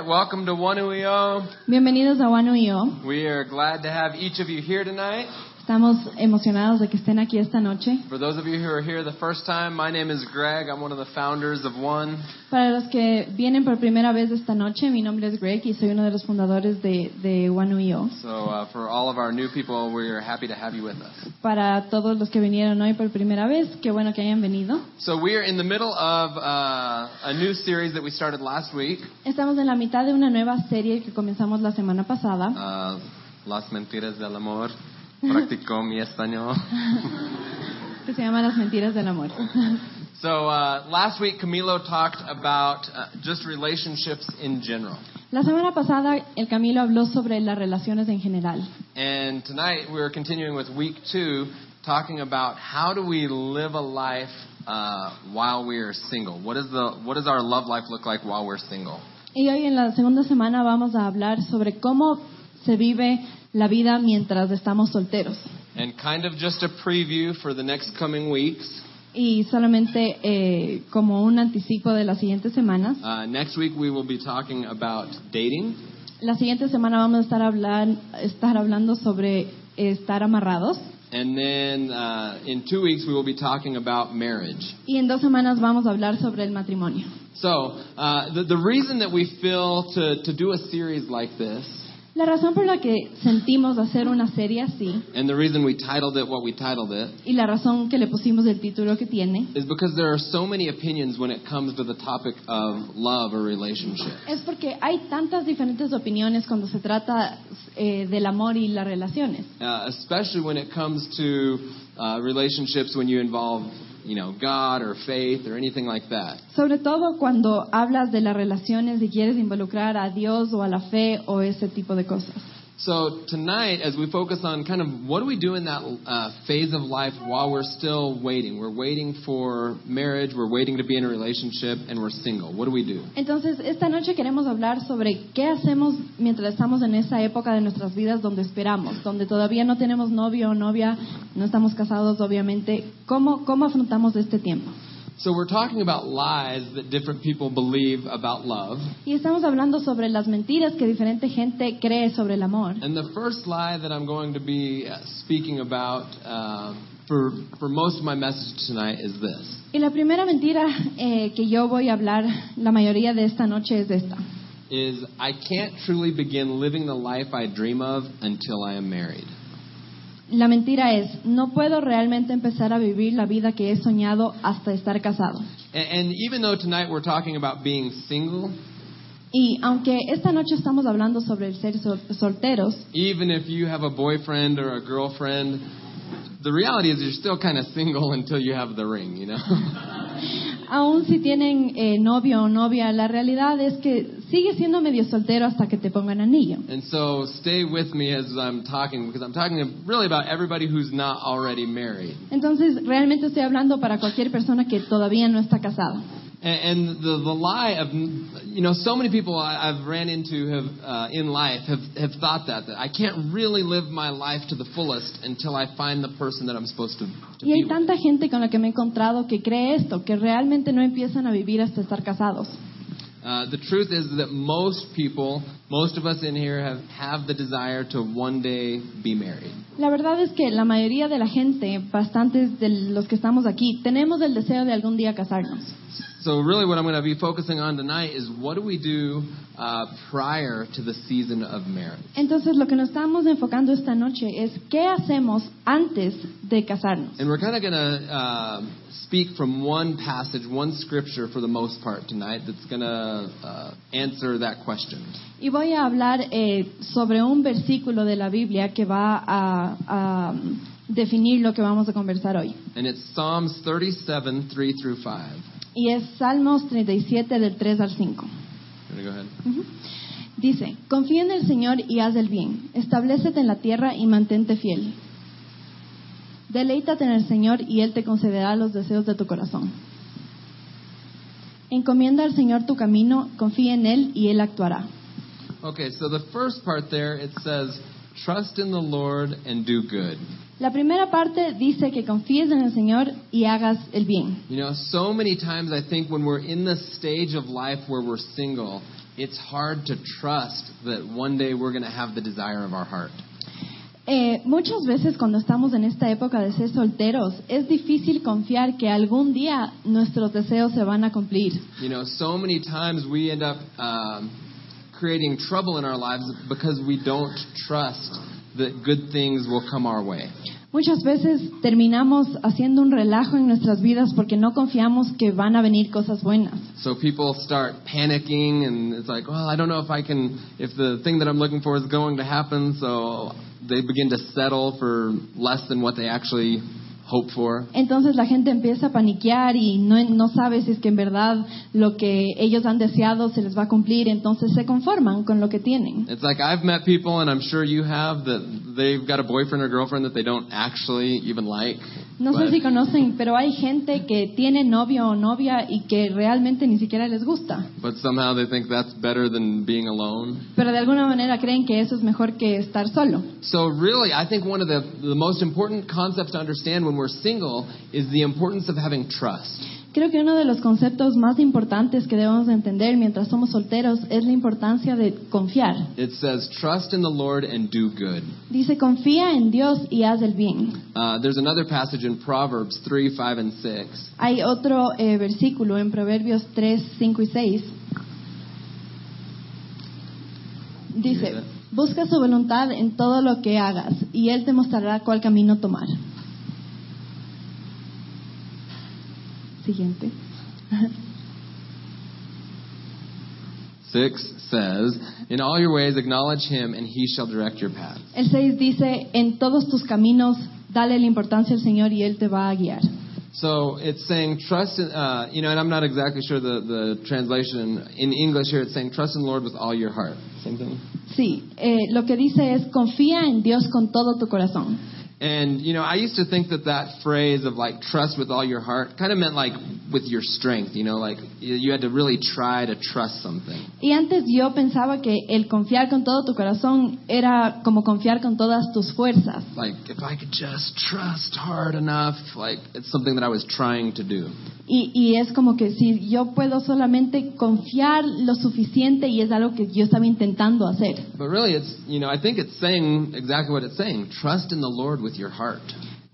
right, welcome to One UIO. Bienvenidos a One UIO. We are glad to have each of you here tonight. Estamos emocionados de que estén aquí esta noche. Para los que vienen por primera vez esta noche, mi nombre es Greg y soy uno de los fundadores de, de One Para todos los que vinieron hoy por primera vez, qué bueno que hayan venido. Estamos en la mitad de una nueva serie que comenzamos la semana pasada. Uh, las mentiras del amor. Practicó mi español. que se llama Las Mentiras del Amor. So uh, last week, Camilo talked about uh, just relationships in general. La semana pasada, el Camilo habló sobre las relaciones en general. And tonight we're continuing with week two, talking about how do we live a life uh, while we are single. What is the what does our love life look like while we're single? Y hoy en la segunda semana vamos a hablar sobre cómo se vive la vida mientras estamos solteros. And kind of just a preview for the next coming weeks. Y solamente eh, como un anticipo de las siguientes semanas. Uh, next week we will be talking about dating, La siguiente semana vamos a estar, hablar, estar hablando sobre estar amarrados. and then uh, in two weeks we will be talking about marriage. Y en dos semanas vamos a hablar sobre el matrimonio. So uh, the the reason that we feel to to do a series like this La razón por la que sentimos hacer una serie así And the reason we titled it what we titled it y la razón que le pusimos el título que tiene is because there are so many opinions when it comes to the topic of love or relationship. es porque hay tantas diferentes opiniones cuando se trata eh, del amor y las relaciones. Uh, especially when it comes to uh, relationships when you involve, you know, God or faith or anything like that. Sobre todo cuando hablas de las relaciones y quieres involucrar a Dios o a la fe o ese tipo de cosas. So tonight, as we focus on kind of what do we do in that uh, phase of life while we're still waiting? We're waiting for marriage, we're waiting to be in a relationship, and we're single. What do we do? Entonces, esta noche queremos hablar sobre qué hacemos mientras estamos en esa época de nuestras vidas donde esperamos, donde todavía no tenemos novio o novia, no estamos casados, obviamente. ¿Cómo, cómo afrontamos este tiempo? So we're talking about lies that different people believe about love. Y estamos hablando sobre las mentiras que diferente gente cree sobre el amor. And the first lie that I'm going to be uh, speaking about uh, for, for most of my message tonight is this. Y la primera mentira eh, que yo voy a hablar la mayoría de esta noche es esta. Is I can't truly begin living the life I dream of until I am married. La mentira es, no puedo realmente empezar a vivir la vida que he soñado hasta estar casado. And, and even though tonight we're talking about being single, Y aunque esta noche estamos hablando sobre el ser sol- solteros, even if you have a boyfriend or a girlfriend, the reality is you're still kind of single until you have the ring, you know? aun si tienen eh, novio o novia, la realidad es que sigue siendo medio soltero hasta que te pongan anillo. and so stay with me as I'm talking because I'm talking really about everybody who's not already married. Entonces, realmente estoy hablando para cualquier persona que todavía no está casada. And, and the, the lie of, you know, so many people I, I've ran into have, uh, in life have, have thought that, that I can't really live my life to the fullest until I find the person that I'm supposed to, to Y hay be with. tanta gente con la que me he encontrado que cree esto, que realmente no empiezan a vivir hasta estar casados. Uh, the truth is that most people, most of us in here have, have the desire to one day be married. La verdad es que la mayoría de la gente, bastantes de los que estamos aquí, tenemos el deseo de algún día casarnos. So really what I'm going to be focusing on tonight is what do we do uh, prior to the season of marriage? Entonces, lo que nos estamos enfocando esta noche es qué hacemos antes de casarnos. And we're kind of going to uh, speak from one passage, one scripture for the most part tonight that's going to uh, answer that question. Y voy a hablar eh, sobre un versículo de la Biblia que va a, a, um, definir lo que vamos a conversar hoy. And it's Psalms 37, 3 through 5. Y es Salmos 37 del 3 al 5. You wanna go ahead? Ujú. Dice, confía en el Señor y haz el bien. Establecete en la tierra y mantente fiel. Deleítate en el Señor y Él te concederá los deseos de tu corazón. Encomienda al Señor tu camino, confía en Él y Él actuará. Okay, so the first part there, it says, trust in the Lord and do good. La primera parte dice que confíes en el Señor y hagas el bien. You know, so many times I think when we're in the stage of life where we're single, it's hard to trust that one day we're going to have the desire of our heart. Eh, muchas veces cuando estamos en esta época de ser solteros, es difícil confiar que algún día nuestros deseos se van a cumplir. You know, so many times we end up um, creating trouble in our lives because we don't trust that good things will come our way. Muchas veces terminamos haciendo un relajo en nuestras vidas porque no confiamos que van a venir cosas buenas. So people start panicking, and it's like, well, I don't know if I can, if the thing that I'm looking for is going to happen. So they begin to settle for less than what they actually hope for. Entonces la gente empieza a paniquear y no, no sabe si es que en verdad lo que ellos han deseado se les va a cumplir, entonces se conforman con lo que tienen. It's like I've met people, and I'm sure you have, that they've got a boyfriend or girlfriend that they don't actually even like. No sé but- si conocen, pero hay gente que tiene novio o novia y que realmente ni siquiera les gusta. But somehow they think that's better than being alone. Pero de alguna manera creen que eso es mejor que estar solo. So really, I think one of the, the most important concepts to understand when we're single is the importance of having trust. Creo que uno de los conceptos más importantes que debemos de entender mientras somos solteros es la importancia de confiar. It says, trust in the Lord and do good. Dice, confía en Dios y haz el bien. Uh, there's another passage in Proverbs 3, 5, and 6. Hay otro eh, versículo en Proverbios 3, 5 y 6. Dice, busca su voluntad en todo lo que hagas y Él te mostrará cuál camino tomar. Siguiente. 6 says, In all your ways acknowledge him, and he shall direct your paths. El 6 dice, en todos tus caminos dale la importancia al Señor y Él te va a guiar. So it's saying trust in, uh, you know, and I'm not exactly sure the, the translation. In English here, it's saying trust in the Lord with all your heart. Same thing. Sí, eh, lo que dice es, confía en Dios con todo tu corazón. And, you know, I used to think that that phrase of like trust with all your heart kind of meant like with your strength, you know, like you had to really try to trust something. Y antes yo pensaba que el confiar con todo tu corazón era como confiar con todas tus fuerzas. Like if I could just trust hard enough, like it's something that I was trying to do. Y, y es como que si yo puedo solamente confiar lo suficiente y es algo que yo estaba intentando hacer. But really, it's, you know, I think it's saying exactly what it's saying. Trust in the Lord with your heart.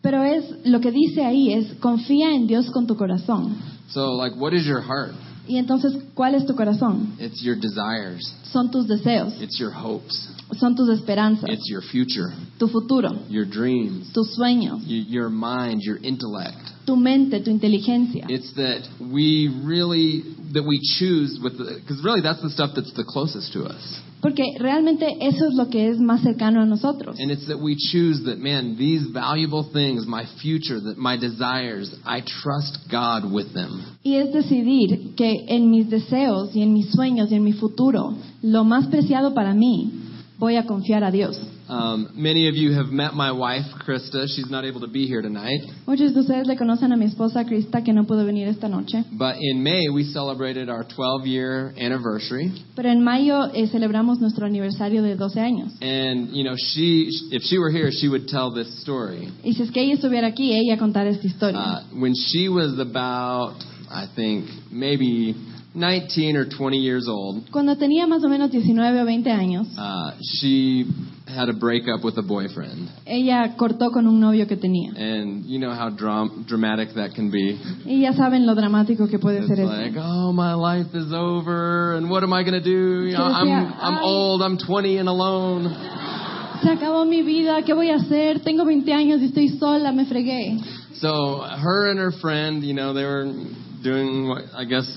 Pero es lo que dice ahí es confía en Dios con tu corazón. So, like, what is your heart? Y entonces, ¿cuál es tu corazón? It's your desires, Son tus deseos, it's your hopes, son tus esperanzas, it's your future, tu futuro, your dreams, tus sueños, your mind, your intellect. tu mente, tu inteligencia. It's that we really, that we choose with the, because really that's the stuff that's the closest to us. Porque realmente eso es lo que es más cercano a nosotros. And it's that we choose that, man, these valuable things, my future, that my desires, I trust God with them. Y es decidir que en mis deseos y en mis sueños y en mi futuro, lo más preciado para mí, voy a confiar a Dios. Um, many of you have met my wife, Krista. She's not able to be here tonight. Muchos de ustedes le conocen a mi esposa Krista que no pudo venir esta noche. But in May, we celebrated our 12 year anniversary. Pero en mayo eh, celebramos nuestro aniversario de 12 años. And, you know, she, if she were here, she would tell this story. Y si es que ella estuviera aquí, ella contar esta historia. Uh, when she was about, I think, maybe 19 or 20 years old, Cuando tenía más o menos 19 o 20 años, uh, she had a breakup with a boyfriend. ella cortó con un novio que tenía. And you know how dram- dramatic that can be. Y ya saben lo dramático que puede It's ser eso. like, oh, my life is over, and what am I going to do? You know, I'm, I'm old, I'm 20 and alone. Se acabó mi vida, ¿qué voy a hacer? Tengo 20 años y estoy sola, me fregué. So her and her friend, you know, they were doing what I guess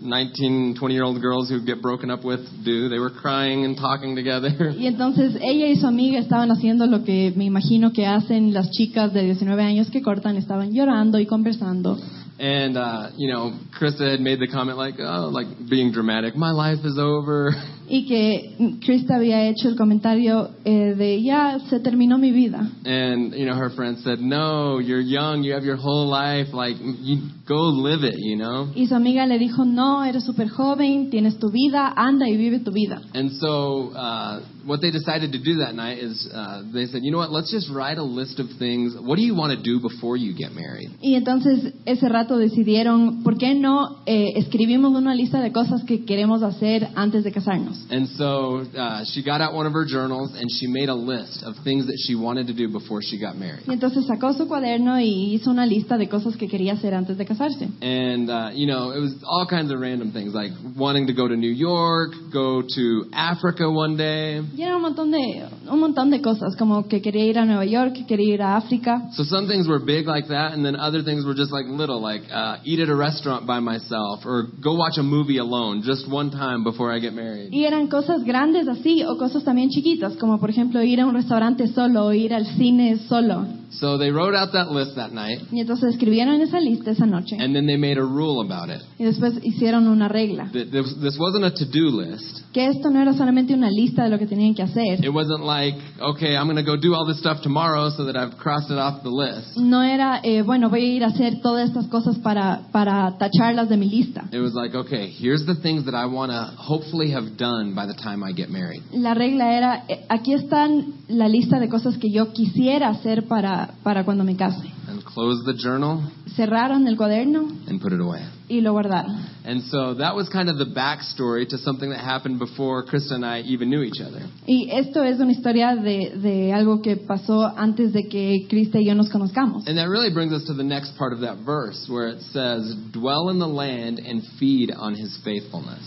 19, 20 year old girls who get broken up with do. They were crying and talking together. Y entonces ella y su amiga estaban haciendo lo que me imagino que hacen las chicas de 19 años que cortan, estaban llorando y conversando. And, uh, you know, Krista had made the comment like, oh, like being dramatic, my life is over. y que Krista había hecho el comentario eh, de ya se terminó mi vida. And you know, her friend said, "No, you're young. You have your whole life. Like, you go live it. You know." Y su amiga le dijo, no, eres súper joven, tienes tu vida, anda y vive tu vida. And so, uh, what they decided to do that night is uh, they said, "You know what? Let's just write a list of things. What do you want to do before you get married?" Y entonces ese rato decidieron, ¿por qué no eh, escribimos una lista de cosas que queremos hacer antes de casarnos? And so uh, she got out one of her journals and she made a list of things that she wanted to do before she got married. Y entonces sacó su cuaderno y hizo una lista de cosas que quería hacer antes de casarse. And, uh, you know, it was all kinds of random things, like wanting to go to New York, go to Africa one day. Y era un montón de un montón de cosas, como que quería ir a Nueva York, que quería ir a África. So some things were big like that, and then other things were just like little, like uh, eat at a restaurant by myself, or go watch a movie alone just one time before I get married. Y eran cosas grandes así o cosas también chiquitas, como por ejemplo ir a un restaurante solo o ir al cine solo. So they wrote out that list that night, Y entonces escribieron esa lista esa noche and then they made a rule about it. y después hicieron una regla. This this wasn't a to-do list. Que esto no era solamente una lista de lo que tenían que hacer. It wasn't like, okay, I'm going to go do all this stuff tomorrow so that I've crossed it off the list. No era, eh, bueno, voy a ir a hacer todas estas cosas para, para tacharlas de mi lista. It was like, okay, here's the things that I want to hopefully have done by the time I get married. La regla era, eh, aquí están la lista de cosas que yo quisiera hacer para, para cuando me case. And close the journal Cerraron el cuaderno and put it away. y lo guardaron. And so that was kind of the backstory to something that happened before Krista and I even knew each other. Y esto es una historia de, de algo que pasó antes de que Krista y yo nos conozcamos. And that really brings us to the next part of that verse where it says, Dwell in the land and feed on his faithfulness.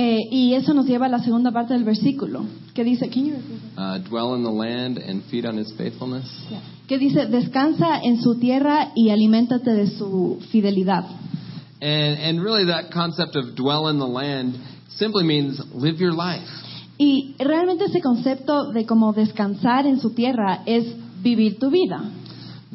Eh, y eso nos lleva a la segunda parte del versículo, que dice, Can you? Uh, dwell in the land and feed on his faithfulness. que dice, descansa en su tierra y aliméntate de su fidelidad. And, and really, that concept of dwell in the land simply means live your life. Y realmente ese concepto de como descansar en su tierra es vivir tu vida.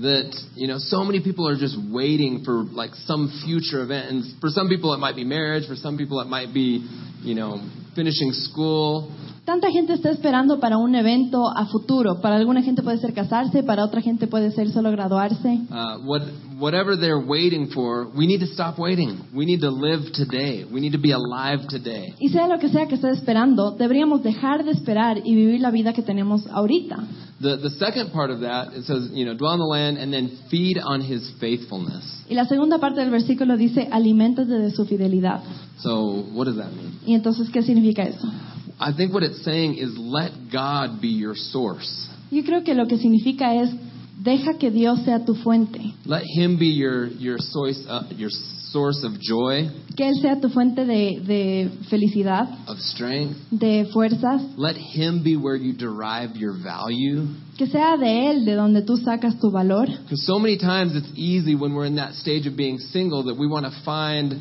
That you know so many people are just waiting for like some future event and for some people it might be marriage for some people it might be you know finishing school Tanta gente está esperando para un evento a futuro. Para alguna gente puede ser casarse, para otra gente puede ser solo graduarse. uh, what, whatever they're waiting for we need to stop waiting we need to live today we need to be alive today Y sea lo que sea que esté esperando, deberíamos dejar de esperar y vivir la vida que tenemos ahorita. The, the second part of that it says you know dwell in the land and then feed on his faithfulness Y la segunda parte del versículo dice, aliméntate de su fidelidad. so what does that mean Y entonces, ¿qué significa eso? i think what it's saying is let god be your source Yo creo que lo que significa es, deja que Dios sea tu fuente. let him be your your source uh, your source of joy Que Él sea tu fuente de, de felicidad, of strength de fuerzas. Let Him be where you derive your value. Que sea de Él de donde tú sacas tu valor. Because so many times it's easy when we're in that stage of being single that we want to find,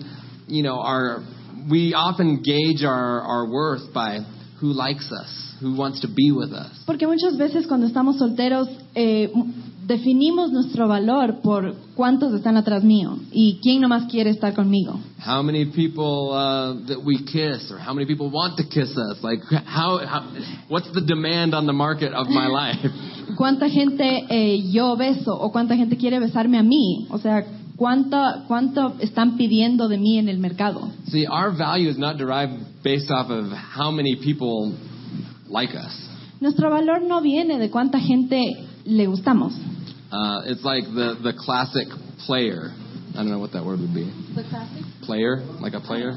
you know, our. We often gauge our, our worth by who likes us, who wants to be with us. Porque muchas veces cuando estamos solteros eh, definimos nuestro valor por cuántos están atrás mío y quién nomás quiere estar conmigo. How many people uh, that we kiss, or how many people want to kiss us? Like, how, how what's the demand on the market of my life? ¿Cuánta gente eh, yo beso o cuánta gente quiere besarme a mí? O sea, ¿cuánto, ¿cuánto están pidiendo de mí en el mercado? See, our value is not derived based off of how many people like us. Nuestro valor no viene de cuánta gente le gustamos. Uh, it's like the, the classic player. I don't know what that word would be. Player? Like a player?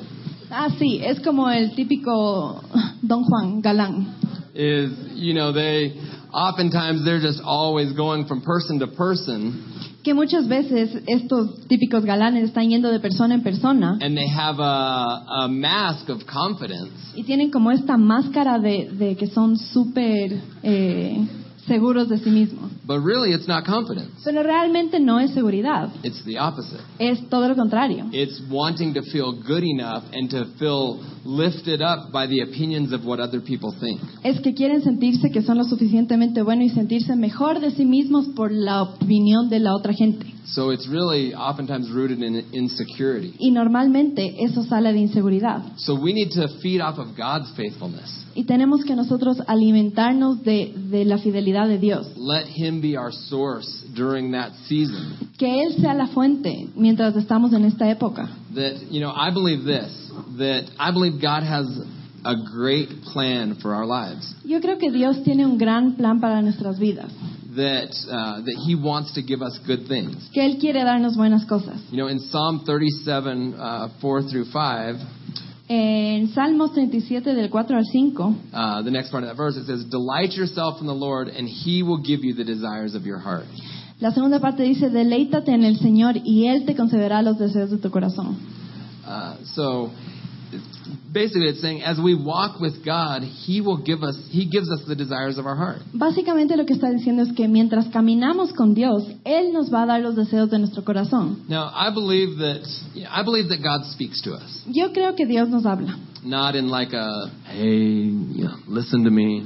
Ah, sí, es como el típico Don Juan galán. Is, you know, they, oftentimes they're just always going from person to person Que muchas veces estos típicos galanes están yendo de persona en persona and they have a, a mask of confidence. y tienen como esta máscara de, de que son súper eh, seguros de sí mismos. But really, it's not confidence. Pero realmente no es seguridad, It's the opposite. es todo lo contrario. It's wanting to feel good enough and to feel lifted up by the opinions of what other people think. Es que quieren sentirse que son lo suficientemente buenos y sentirse mejor de sí mismos por la opinión de la otra gente. So it's really oftentimes rooted in insecurity. Y normalmente eso sale de inseguridad. So we need to feed off of God's faithfulness. Y tenemos que nosotros alimentarnos de, de la fidelidad de Dios. Let Him be our source during that season. Que Él sea la fuente mientras estamos en esta época. That, you know, I believe this, that I believe God has a great plan for our lives. Yo creo que Dios tiene un gran plan para nuestras vidas. That, uh, that He wants to give us good things. Que Él quiere darnos buenas cosas. You know, in Psalm 37, uh, 4 through 5, En Salmos 37 del 4 al 5 uh, the next part of that verse, it says, Delight yourself in the Lord, and He will give you the desires of your heart. La segunda parte dice, deleítate en el Señor y Él te concederá los deseos de tu corazón. Uh, so basically it's saying as we walk with God, He will give us He gives us the desires of our heart. Básicamente lo que está diciendo es que mientras caminamos con Dios, Él nos va a dar los deseos de nuestro corazón. Now I believe that I believe that God speaks to us. Yo creo que Dios nos habla. Not in like a hey, listen to me.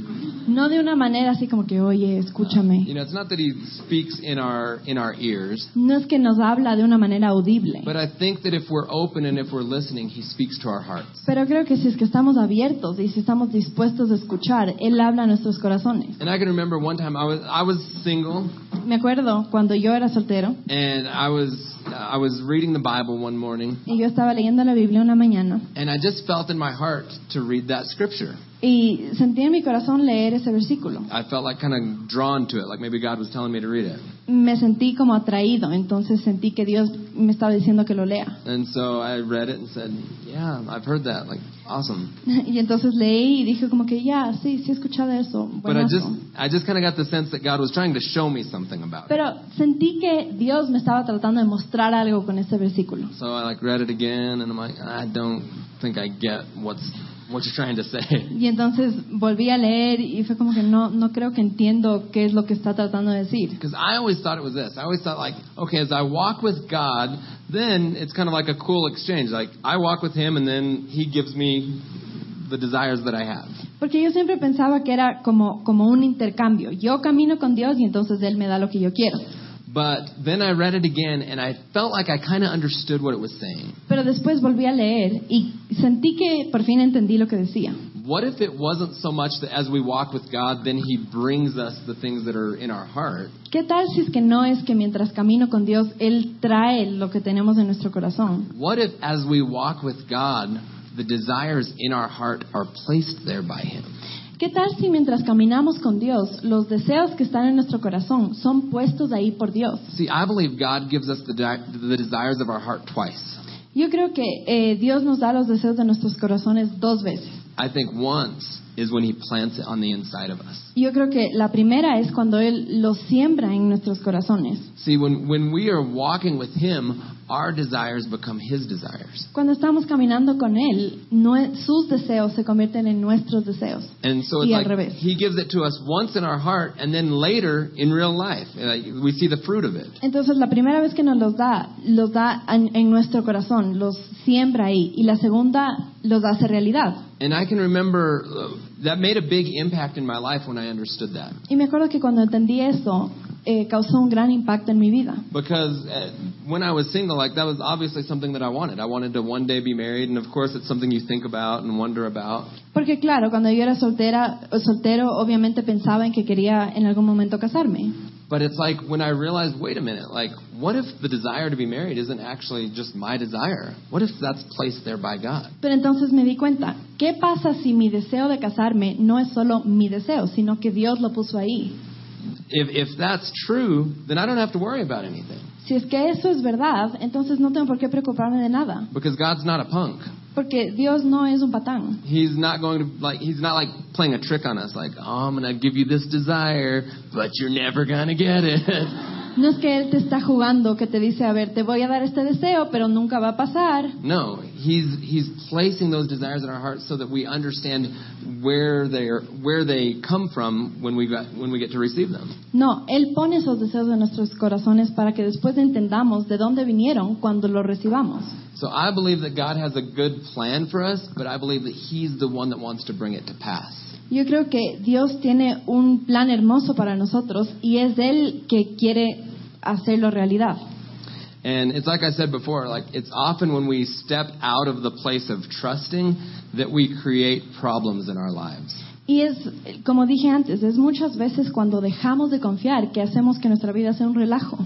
No de una manera así como que, oye, escúchame. You know, it's not that He speaks in our in our ears, No es que nos habla de una manera audible. but I think that if we're open and if we're listening, He speaks to our hearts. Pero creo que si es que estamos abiertos y si estamos dispuestos a escuchar, Él habla a nuestros corazones. And I can remember one time I was I was single Me acuerdo cuando yo era soltero and I was I was reading the Bible one morning y yo estaba leyendo la Biblia una mañana and I just felt in my heart to read that scripture. Y sentí en mi corazón leer ese versículo. I felt like kind of drawn to it, like maybe God was telling me to read it. Me sentí como atraído, entonces sentí que Dios me estaba diciendo que lo lea. And so I read it and said, "Yeah, I've heard that. Like, awesome." Y entonces leí y dije como que ya, sí, sí he escuchado eso. But I buenazo". just, I just kind of got the sense that God was trying to show me something about it. Pero sentí que Dios me estaba tratando de mostrar algo con este versículo. So I like read it again, and I'm like, I don't think I get what's what you're trying to say. Y entonces volví a leer y fue como que no, no creo que entiendo qué es lo que está tratando de decir. Because I always thought it was this. I always thought like, okay, as I walk with God, then it's kind of like a cool exchange. Like I walk with Him, and then He gives me the desires that I have. Porque yo siempre pensaba que era como, como un intercambio. Yo camino con Dios y entonces Él me da lo que yo quiero. But then I read it again, and I felt like I kind of understood what it was saying. Pero después volví a leer y sentí que por fin entendí lo que decía. What if it wasn't so much that as we walk with God, then He brings us the things that are in our heart, ¿Qué tal si es que no es que mientras camino con Dios, Él trae lo que tenemos en nuestro corazón? What if, as we walk with God, the desires in our heart are placed there by Him? ¿Qué tal si mientras caminamos con Dios, los deseos que están en nuestro corazón son puestos ahí por Dios? See, I believe God gives us the desires of our heart twice. Yo creo que eh, Dios nos da los deseos de nuestros corazones dos veces. I think once is when He plants it on the inside of us. Yo creo que la primera es cuando Él los siembra en nuestros corazones. See, when, when we are walking with Him, our desires become His desires. Cuando estamos caminando con Él, nue- sus deseos se convierten en nuestros deseos. And so it's Y al like revés. He gives it to us once in our heart, and then later in real life, like, we see the fruit of it. Entonces, la primera vez que nos los da, los da en, en nuestro corazón, los siembra ahí. Y la segunda, los hace realidad. And I can remember uh, that made a big impact in my life when I understood that. Y me acuerdo que cuando entendí eso, eh, causó un gran impacto en mi vida. Because uh, when I was single, like that was obviously something that I wanted. I wanted to one day be married, and of course, it's something you think about and wonder about. Porque claro, cuando yo era soltera, soltero, obviamente pensaba en que quería en algún momento casarme. But it's like when I realized, wait a minute, like, what if the desire to be married isn't actually just my desire? What if that's placed there by God? Pero entonces me di cuenta, ¿qué pasa si mi deseo de casarme no es solo mi deseo, sino que Dios lo puso ahí? If, if that's true, then I don't have to worry about anything. Si es que eso es verdad, entonces no tengo por qué preocuparme de nada, Because God's not a punk. Porque Dios no es un patán. He's not going to, like, he's not like playing a trick on us, like, oh, I'm going to give you this desire, but you're never going to get it. No es que Él te está jugando, que te dice, a ver, te voy a dar este deseo, pero nunca va a pasar. No, he's he's placing those desires in our hearts so that we understand where they are, where they come from when we got, when we get to receive them. No, Él pone esos deseos en nuestros corazones para que después entendamos de dónde vinieron cuando los recibamos. So I believe that God has a good plan for us, but I believe that He's the one that wants to bring it to pass. Yo creo que Dios tiene un plan hermoso para nosotros y es Él que quiere hacerlo realidad. And it's like I said before, like it's often when we step out of the place of trusting that we create problems in our lives. Y es, como dije antes, es muchas veces cuando dejamos de confiar que hacemos que nuestra vida sea un relajo.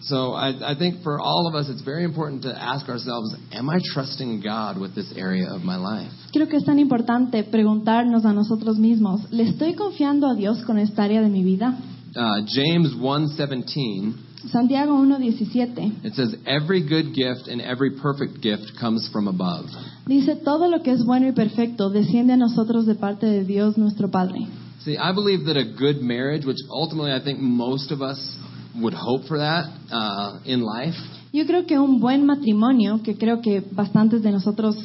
So I, I think for all of us, it's very important to ask ourselves, am I trusting God with this area of my life? Creo que es tan importante preguntarnos a nosotros mismos, ¿le estoy confiando a Dios con esta área de mi vida? Uh, James 1:17 Santiago 1.17 it says, "Every good gift and every perfect gift comes from above." dice, todo lo que es bueno y perfecto desciende a nosotros de parte de Dios nuestro Padre. See, I believe that a good marriage, which ultimately I think most of us would hope for that uh, in life, Yo creo que un buen matrimonio, que creo que bastantes de nosotros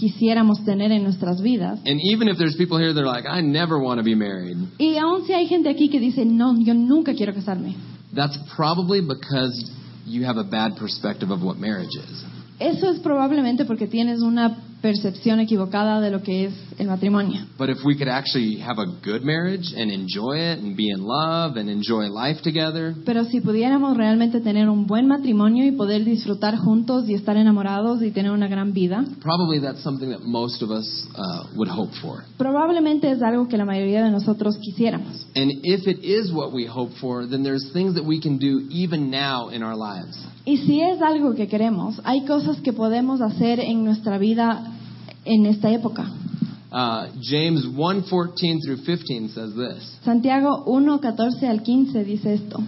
quisiéramos tener en nuestras vidas, and even if there's people here that are like, "I never want to be married," y aun si hay gente aquí que dice, no, yo nunca quiero casarme, that's probably because you have a bad perspective of what marriage is. eso es probablemente porque tienes una percepción equivocada de lo que es el matrimonio. But if we could actually have a good marriage and enjoy it and be in love and enjoy life together, Pero si pudiéramos realmente tener un buen matrimonio y poder disfrutar juntos y estar enamorados y tener una gran vida, probably that's something that most of us uh, would hope for. probablemente es algo que la mayoría de nosotros quisiéramos. And if it is what we hope for, then there's things that we can do even now in our lives. Y si es algo que queremos, hay cosas que podemos hacer en nuestra vida en esta época. Uh, James 1:14 through 15 says this. Santiago 1, 14 al 15 dice esto.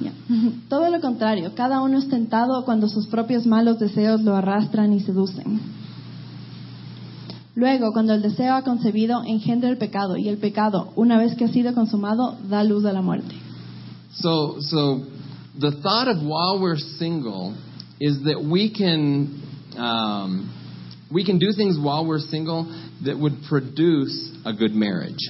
Ya. Todo lo contrario, cada uno es tentado cuando sus propios malos deseos lo arrastran y seducen. Luego, cuando el deseo ha concebido, engendra el pecado, y el pecado, una vez que ha sido consumado, da luz a la muerte. So, so the thought of while we're single is that we can um, we can do things while we're single that would produce a good marriage.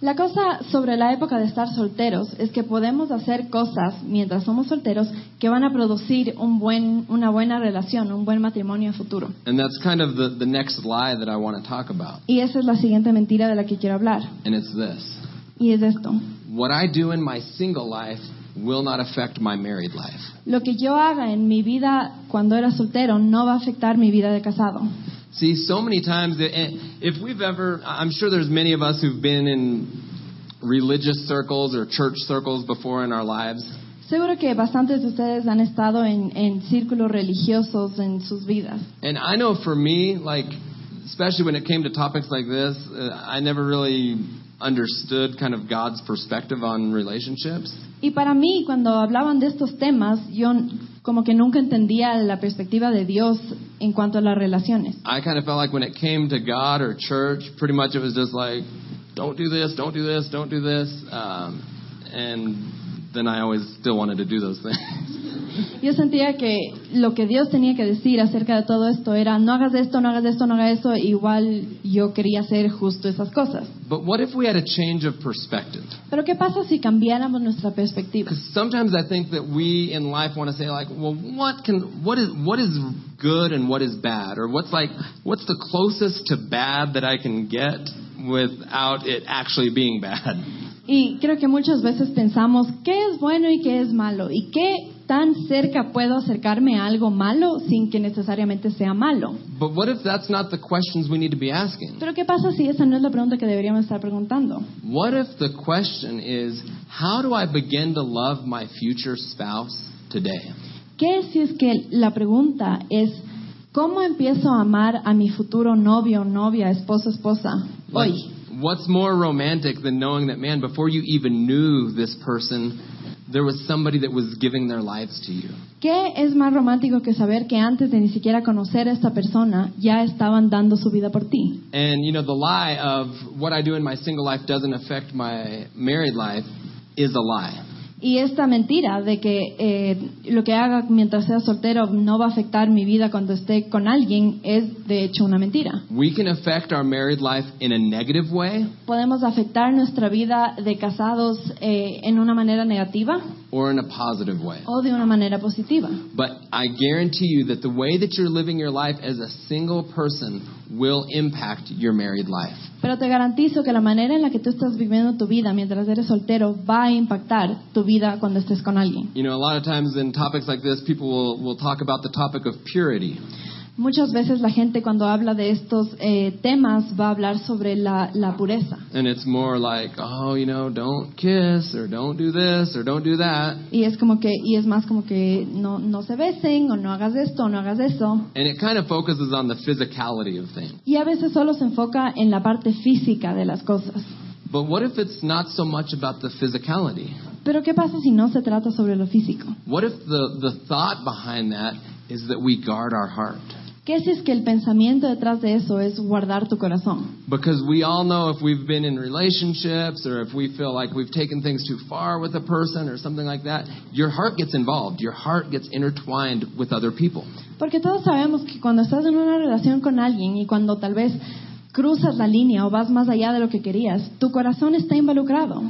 La cosa sobre la época de estar solteros es que podemos hacer cosas mientras somos solteros que van a producir un buen, una buena relación, un buen matrimonio a futuro. And that's kind of the, the next lie that I want to talk about. Y esa es la siguiente mentira de la que quiero hablar. And it's this Y es esto. What I do in my single life will not affect my married life. Lo que yo haga en mi vida cuando era soltero no va a afectar mi vida de casado. See, so many times, that, if we've ever, I'm sure there's many of us who've been in religious circles or church circles before in our lives. Seguro que bastantes de ustedes han estado en, en círculos religiosos en sus vidas. And I know for me, like, especially when it came to topics like this, uh, I never really understood kind of God's perspective on relationships. Y para mí, cuando hablaban de estos temas, yo como que nunca entendía la perspectiva de Dios en cuanto a las relaciones. I kind of felt like when it came to God or church, pretty much it was just like, don't do this, don't do this, don't do this. Um, and then I always still wanted to do those things. Yo sentía que lo que Dios tenía que decir acerca de todo esto era, no hagas esto, no hagas esto, no hagas eso, igual yo quería hacer justo esas cosas. but what if we had a change of perspective? Pero ¿qué pasa si cambiáramos nuestra perspectiva? Because sometimes I think that we in life want to say like, well, what can, what is, what is good and what is bad, or what's like, what's the closest to bad that I can get without it actually being bad. Y creo que muchas veces pensamos qué es bueno y qué es malo y qué tan cerca puedo acercarme a algo malo sin que necesariamente sea malo. But what if that's not the questions we need to be asking? Pero ¿qué pasa si esa no es la pregunta que deberíamos estar preguntando? What if the question is, how do I begin to love my future spouse today? ¿Qué si es que la pregunta es cómo empiezo a amar a mi futuro novio, novia, esposo, esposa Like, hoy? What's more romantic than knowing that, man, before you even knew this person, there was somebody that was giving their lives to you? ¿Qué es más romántico que saber que antes de ni siquiera conocer a esta persona ya estaban dando su vida por ti? And, you know, the lie of what I do in my single life doesn't affect my married life is a lie. Y esta mentira de que eh, lo que haga mientras sea soltero no va a afectar mi vida cuando esté con alguien es de hecho una mentira. We can affect our married life in a negative way Podemos afectar nuestra vida de casados eh, en una manera negativa or in a positive way. o de una manera positiva. But I guarantee you that the way that you're living your life as a single person will impact your married life. Pero te garantizo que la manera en la que tú estás viviendo tu vida mientras eres soltero va a impactar tu vida cuando estés con alguien. You know, a lot of times in topics like this, people will, will talk about the topic of purity. Muchas veces la gente cuando habla de estos eh, temas va a hablar sobre la, la pureza. And it's more like, oh, you know, don't kiss or don't do this or don't do that. Y es como que, y es más como que no, no se besen o no hagas esto o no hagas eso. And it kind of focuses on the physicality of things. Y a veces solo se enfoca en la parte física de las cosas. But what if it's not so much about the physicality? Pero ¿qué pasa si no se trata sobre lo físico? What if the, the thought behind that is that we guard our heart? ¿Qué si es que el pensamiento detrás de eso es guardar tu corazón? Because we all know if we've been in relationships or if we feel like we've taken things too far with a person or something like that, your heart gets involved. Your heart gets intertwined with other people. Porque todos sabemos que cuando estás en una relación con alguien y cuando tal vez cruzas la línea o vas más allá de lo que querías, tu corazón está involucrado.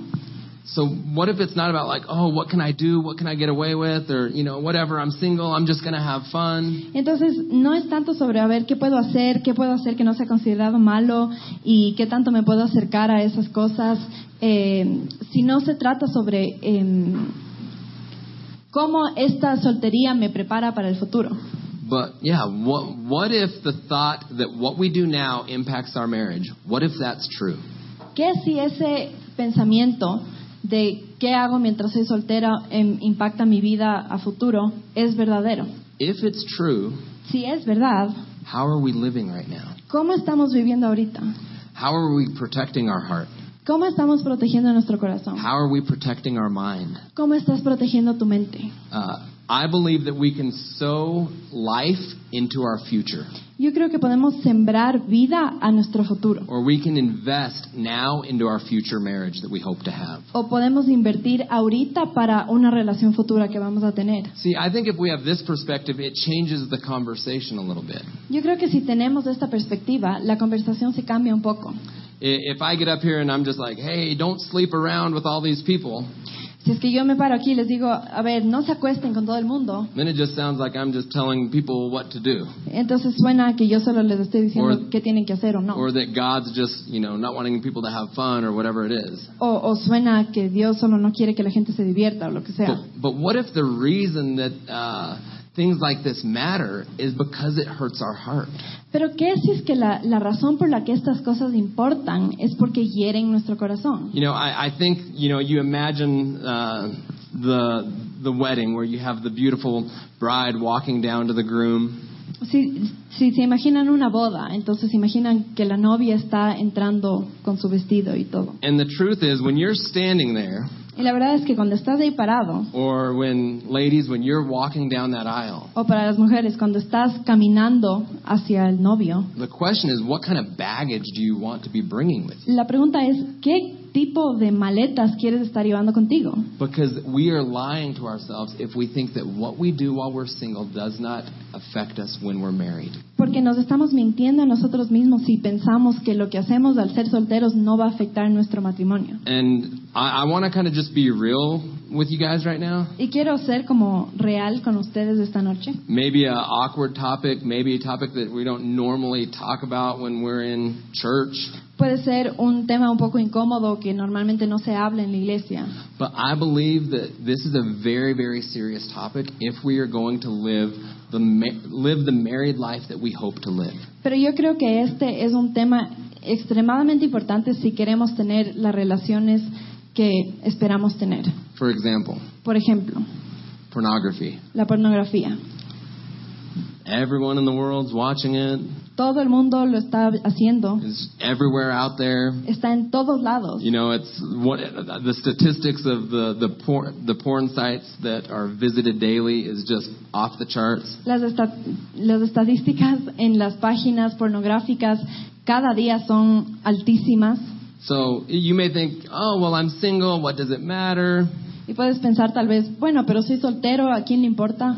So what if it's not about like, oh, what can I do? What can I get away with? Or, you know, whatever, I'm single, I'm just going to have fun. Entonces, no es tanto sobre a ver qué puedo hacer, qué puedo hacer que no sea considerado malo y qué tanto me puedo acercar a esas cosas, eh, sino se trata sobre em, cómo esta soltería me prepara para el futuro. But yeah, what, what if the thought that what we do now impacts our marriage? What if that's true? ¿Qué si ese pensamiento de qué hago mientras soy soltera em, impacta mi vida a futuro es verdadero? If it's true, Si es verdad, how are we living right now? ¿cómo estamos viviendo ahorita? How are we protecting our heart? ¿Cómo estamos protegiendo nuestro corazón? How are we protecting our mind? ¿Cómo estás protegiendo tu mente? Uh, I believe that we can sow life into our future, Yo creo que podemos sembrar vida a nuestro futuro. or we can invest now into our future marriage that we hope to have. O podemos invertir ahorita para una relación futura que vamos a tener. See, I think if we have this perspective, it changes the conversation a little bit. Yo creo que si tenemos esta perspectiva, la conversación se cambia un poco. If I get up here and I'm just like, hey, don't sleep around with all these people, Si es que yo me paro aquí y les digo, a ver, no se acuesten con todo el mundo, then it just sounds like I'm just telling people what to do. entonces suena que yo solo les estoy diciendo Or- qué tienen que hacer o no. Or that God's just, you know, not wanting people to have fun or whatever it is. O, o suena que Dios solo no quiere que la gente se divierta o lo que sea. But, but what if the reason that uh, things like this matter is because it hurts our heart? Pero ¿qué si es que la, la razón por la que estas cosas importan es porque hieren nuestro corazón? You know, I, I think, you know, you imagine uh, the, the wedding where you have the beautiful bride walking down to the groom. Si, si se imaginan una boda, entonces imaginan que la novia está entrando con su vestido y todo. And the truth is, when you're standing there, Y la verdad es que cuando estás ahí parado, or when, ladies, when you're walking down that aisle, o para las mujeres, cuando estás caminando hacia el novio, the question is, what kind of baggage do you want to be bringing with you? la pregunta es, ¿qué tipo de maletas quieres estar llevando contigo? Because we are lying to ourselves if we think that what we do while we're single does not affect us when we're married. Porque nos estamos mintiendo a nosotros mismos si pensamos que lo que hacemos al ser solteros no va a afectar nuestro matrimonio. And I, I want to kind of just be real with you guys right now. Y quiero ser como real con ustedes esta noche. Maybe a awkward topic, maybe a topic that we don't normally talk about when we're in church. Puede ser un tema un poco incómodo que normalmente no se habla en la iglesia. But I believe that this is a very, very serious topic if we are going to live the live the married life that we hope to live. Pero yo creo que este es un tema extremadamente importante si queremos tener las relaciones que esperamos tener. For example, Por ejemplo, pornography. la pornografía. Everyone in the world's watching it. Todo el mundo lo está haciendo. It's everywhere out there. Está en todos lados. You know, it's what the statistics of the the porn the porn sites that are visited daily is just off the charts. Las, esta- las estadísticas en las páginas pornográficas cada día son altísimas. So you may think, oh well, I'm single. What does it matter? Y puedes pensar tal vez, bueno, pero soy soltero, ¿a quién le importa?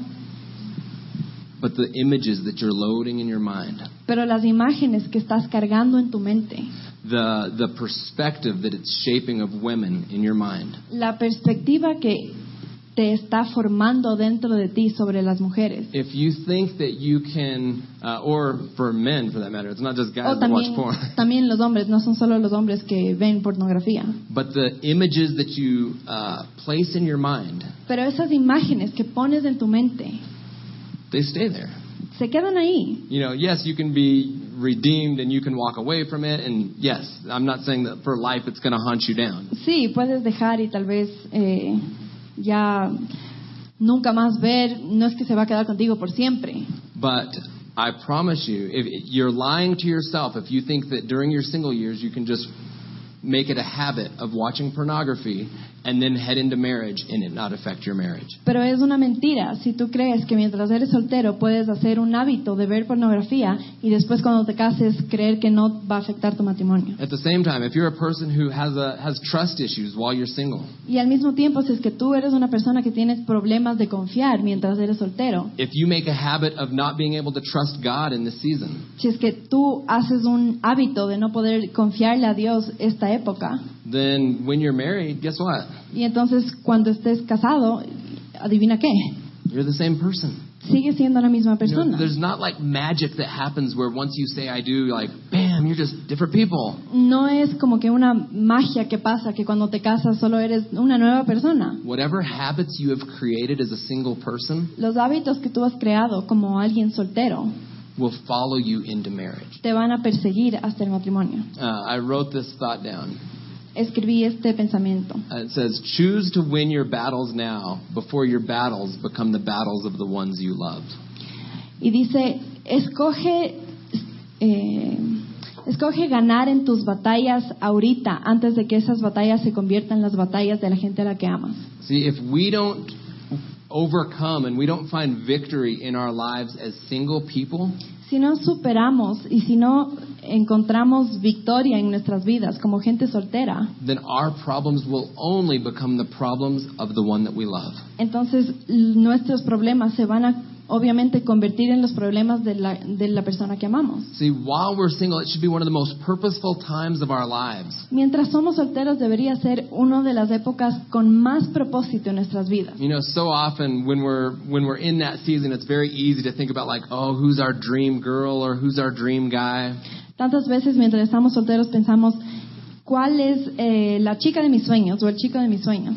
But the images that you're loading in your mind, Pero las imágenes que estás cargando en tu mente, the the perspective that it's shaping of women in your mind, la perspectiva que te está formando dentro de ti sobre las mujeres. if you think that you can, uh, or for men for that matter, it's not just guys O that watch porn, también los hombres, no son solo los hombres que ven pornografía. but the images that you uh, place in your mind, Pero esas imágenes que pones en tu mente they stay there. se quedan ahí. You know, yes, you can be redeemed and you can walk away from it, and yes, I'm not saying that for life it's going to hunt you down. Sí, puedes dejar y tal vez eh, ya nunca más ver, no es que se va a quedar contigo por siempre. But I promise you, if you're lying to yourself if you think that during your single years you can just make it a habit of watching pornography and then head into marriage and it not affect your marriage. Pero es una mentira. Si tú crees que mientras eres soltero puedes hacer un hábito de ver pornografía y después cuando te cases creer que no va a afectar tu matrimonio. At the same time, if you're a person who has a, has trust issues while you're single, Y al mismo tiempo, si es que tú eres una persona que tienes problemas de confiar mientras eres soltero, if you make a habit of not being able to trust God in this season, si es que tú haces un hábito de no poder confiarle a Dios esta época, then when you're married, guess what? y entonces cuando estés casado, adivina qué, You're the same person. sigue siendo la misma You know, there's not like magic that happens where once you say I do, like, bam, you're just different people. No es como que una magia que pasa que cuando te casas solo eres una nueva persona. Whatever habits you have created as a single person Los hábitos que tú has creado como alguien soltero will follow you into marriage. te van a perseguir hasta el matrimonio. Uh, I wrote this thought down. Escribí este pensamiento. Uh, it says, Choose to win your battles now before your battles become the battles of the ones you love. Y dice, escoge, eh, escoge ganar en tus batallas ahorita, antes de que esas batallas se conviertan en las batallas de la gente a la que amas. See, if we don't overcome and we don't find victory in our lives as single people, Si no superamos y si no encontramos victoria en nuestras vidas como gente soltera, then our problems will only become the problems of the one that we love. entonces nuestros problemas se van a obviamente convertir en los problemas de la, de la persona que amamos. See, while we're single, it should be one of the most purposeful times of our lives. Mientras somos solteros debería ser una de las épocas con más propósito en nuestras vidas. You know, so often when we're when we're in that season, it's very easy to think about like, oh, who's our dream girl or who's our dream guy. Tantas veces mientras estamos solteros pensamos, ¿cuál es eh, la chica de mis sueños o el chico de mis sueños?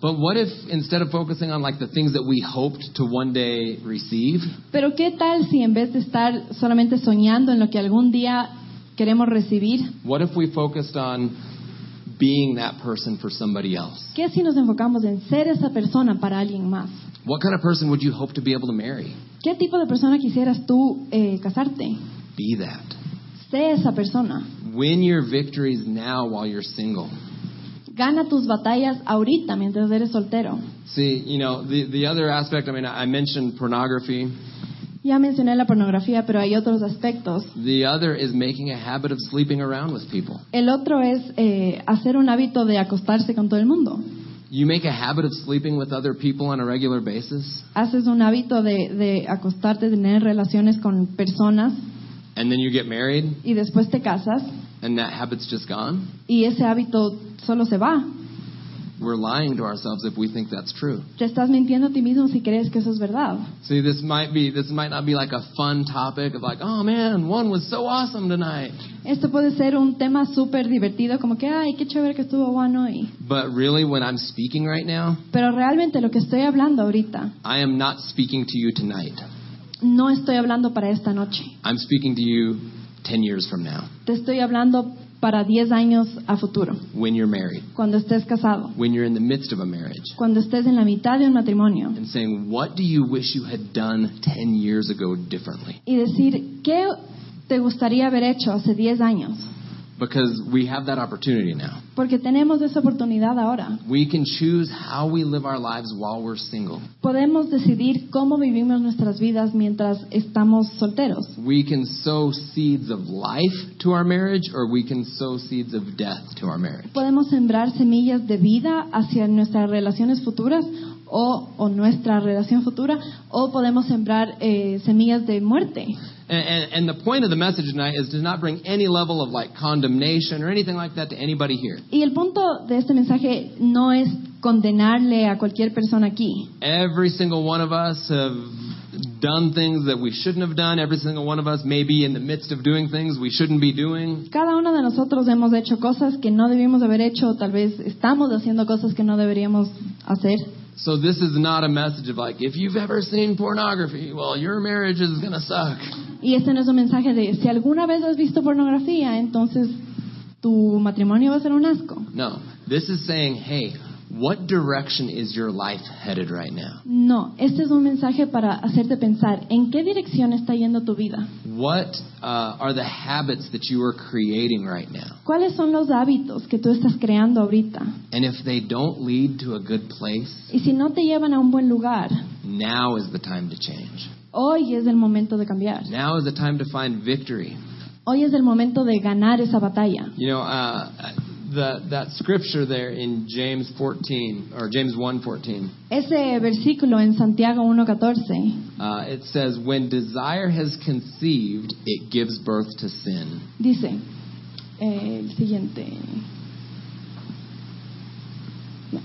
But what if instead of focusing on like the things that we hoped to one day receive, Pero ¿qué tal si en vez de estar solamente soñando en lo que algún día queremos recibir, what if we focused on being that person for somebody else? qué si nos enfocamos en ser esa persona para alguien más? What kind of person would you hope to be able to marry? ¿Qué tipo de persona quisieras tú eh, casarte? Be that. Sé esa persona. Win your victories now while you're single. Gana tus batallas ahorita mientras eres soltero. See, you know, the, the other aspect, I mean, I mentioned pornography. Ya mencioné la pornografía, pero hay otros aspectos. The other is making a habit of sleeping around with people. El otro es eh, hacer un hábito de acostarse con todo el mundo. You make a habit of sleeping with other people on a regular basis, Haces un hábito de, de acostarte, tener relaciones con personas and then you get married, y después te casas and that habit's just gone. y ese hábito solo se va. We're lying to ourselves if we think that's true. Te estás mintiendo a ti mismo si crees que eso es verdad. See, this might be this might not be like a fun topic of like, oh man, one was so awesome tonight. Esto puede ser un tema súper divertido, como que, ay, qué chévere que estuvo bueno hoy. But really, when I'm speaking right now, Pero realmente lo que estoy hablando ahorita, I am not speaking to you tonight. no estoy hablando para esta noche. I'm speaking to you 10 years from now Te estoy hablando para 10 años a futuro, when you're married, cuando estés casado, when you're in the midst of a marriage, cuando estés en la mitad de un matrimonio. and saying, what do you wish you had done 10 years ago differently? Y decir, ¿qué te gustaría haber hecho hace 10 años? Because we have that opportunity now. Porque tenemos esa oportunidad ahora. We can choose how we live our lives while we're single. Podemos decidir cómo vivimos nuestras vidas mientras estamos solteros. We can sow seeds of life to our marriage, or we can sow seeds of death to our marriage. Podemos sembrar semillas de vida hacia nuestras relaciones futuras o, o nuestra relación futura, o podemos sembrar eh, semillas de muerte. And, and, the point of the message tonight is to not bring any level of like condemnation or anything like that to anybody here. Y el punto de este mensaje no es condenarle a cualquier persona aquí. Every single one of us have done things that we shouldn't have done. Every single one of us may be in the midst of doing things we shouldn't be doing. Cada uno de nosotros hemos hecho cosas que no debimos haber hecho, tal vez estamos haciendo cosas que no deberíamos hacer. So this is not a message of like, if you've ever seen pornography, well, your marriage is going to suck. Y este no es un mensaje de si alguna vez has visto pornografía, entonces tu matrimonio va a ser un asco. No. This is saying, hey, what direction is your life headed right now? No, este es un mensaje para hacerte pensar en qué dirección está yendo tu vida. What uh, are the habits that you are creating right now? ¿Cuáles son los hábitos que tú estás creando ahorita? And if they don't lead to a good place, Y si no te llevan a un buen lugar, now is the time to change. hoy es el momento de cambiar. Now is the time to find victory. Hoy es el momento de ganar esa batalla. You know, uh, the, that scripture there in James 14 or James 1:14, Ese versículo en Santiago 1.14 uh, it says, "When desire has conceived, it gives birth to sin." dice, eh, el siguiente, No.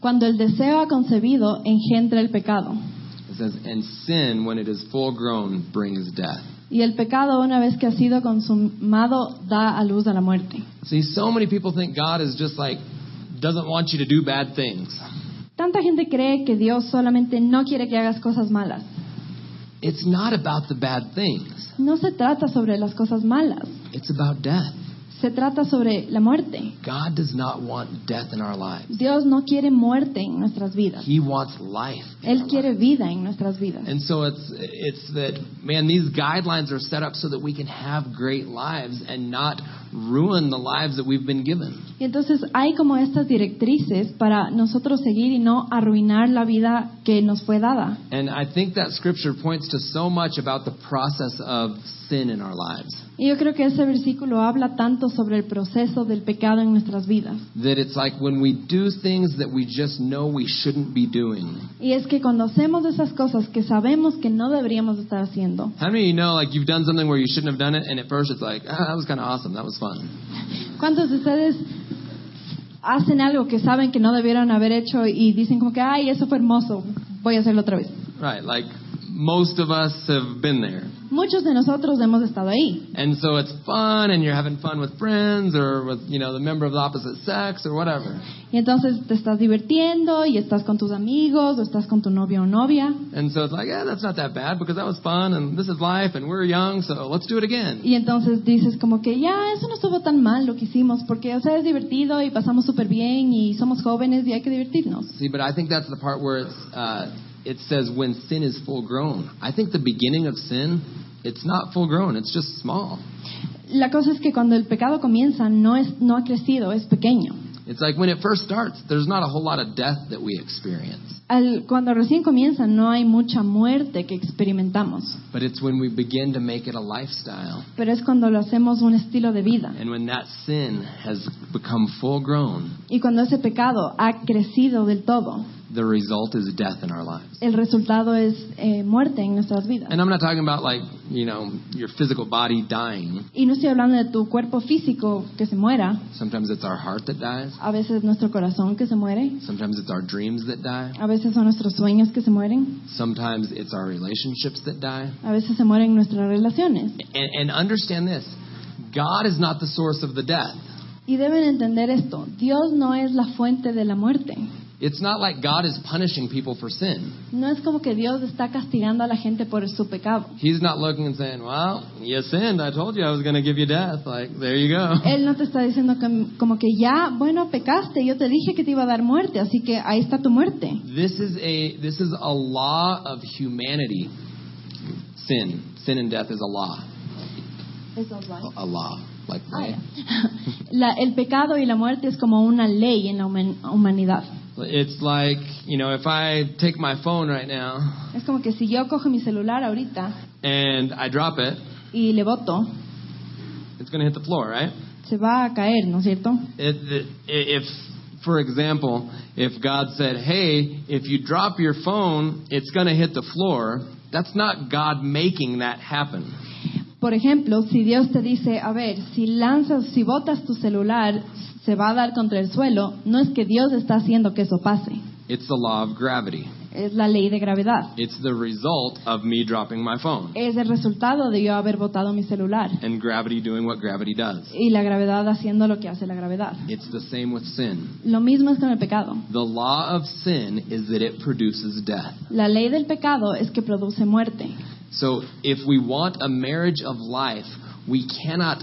cuando el deseo ha concebido, engendra el pecado. It says, "And sin, when it is full grown, brings death." Y el pecado, una vez que ha sido consumado, da a luz a la muerte. See, so many people think God is just like doesn't want you to do bad things. Tanta gente cree que Dios solamente no quiere que hagas cosas malas. It's not about the bad things. No se trata sobre las cosas malas, It's about death. Se trata sobre la muerte. God does not want death in our lives. Dios no quiere muerte en nuestras vidas. He wants life. Él quiere lives. vida en nuestras vidas. And so it's it's that man these guidelines are set up so that we can have great lives and not ruin the lives that we've been given. Y entonces hay como estas directrices para nosotros seguir y no arruinar la vida que nos fue dada. And I think that scripture points to so much about the process of sin in our lives. Y yo creo que ese versículo habla tanto sobre el proceso del pecado en nuestras vidas. That it's like when we do things that we just know we shouldn't be doing. Y es que cuando hacemos esas cosas que sabemos que no deberíamos estar haciendo, How many of you know like you've done something where you shouldn't have done it and at first it's like, ah, that was kind of awesome, that was fun. ¿cuántos de ustedes hacen algo que saben que no debieron haber hecho y dicen como que, ay, eso fue hermoso, voy a hacerlo otra vez? Right, like most of us have been there. Muchos de nosotros hemos estado ahí. And so it's fun and you're having fun with friends or with, you know, the member of the opposite sex or whatever. Y entonces te estás divirtiendo y estás con tus amigos o estás con tu novio o novia. And so it's like, yeah, that's not that bad because that was fun and this is life and we're young, so let's do it again. Y entonces dices como que ya, eso no estuvo tan mal lo que hicimos, porque o sea, es divertido y pasamos súper bien y somos jóvenes y hay que divertirnos. See, but I think that's the part where it's, uh, it says when sin is full grown. I think the beginning of sin, it's not full grown, it's just small. La cosa es que cuando el pecado comienza no, es, no ha crecido, es pequeño. It's like when it first starts, there's not a whole lot of death that we experience. Al- cuando recién comienza no hay mucha muerte que experimentamos, But it's when we begin to make it a lifestyle. pero es cuando lo hacemos un estilo de vida. And when that sin has become full grown, Y cuando ese pecado ha crecido del todo, the result is death in our lives. el resultado es eh, muerte en nuestras vidas. And I'm not talking about like, you know, your physical body dying. Y no estoy hablando de tu cuerpo físico que se muera, Sometimes it's our heart that dies. a veces nuestro corazón que se muere, Sometimes it's our dreams that die. a veces son nuestros sueños que se mueren, Sometimes it's our relationships that die. a veces se mueren nuestras relaciones. And, and understand this God is not the source of the death. Y deben entender esto, Dios no es la fuente de la muerte. It's not like God is punishing people for sin. No es como que Dios está castigando a la gente por su pecado. He's not looking and saying, Well, you sinned. I told you I was going to give you death. Like, there you go. Él no te está diciendo como que ya, bueno, pecaste, yo te dije que te iba a dar muerte, así que ahí está tu muerte. This is a this is a law of humanity. Sin, sin and death is a law. A law. like Ah. La- el pecado y la muerte es como una ley en la human- humanidad. It's like, you know, if I take my phone right now Es como que si yo cojo mi celular ahorita and I drop it, y le boto, it's going to hit the floor, right? se va a caer, ¿no es cierto? It, it, if, for example, if God said, hey, if you drop your phone, it's going to hit the floor, that's not God making that happen. Por ejemplo, si Dios te dice, a ver, si lanzas, si botas tu celular, se va a dar contra el suelo, no es que Dios está haciendo que eso pase, It's the law of gravity. es la ley de gravedad. It's the result of me dropping my phone Es el resultado de yo haber botado mi celular and gravity doing what gravity does. y la gravedad haciendo lo que hace la gravedad. It's the same with sin. Lo mismo es con el pecado. The law of sin is that it produces death. La ley del pecado es que produce muerte. So if we want a marriage of life, we cannot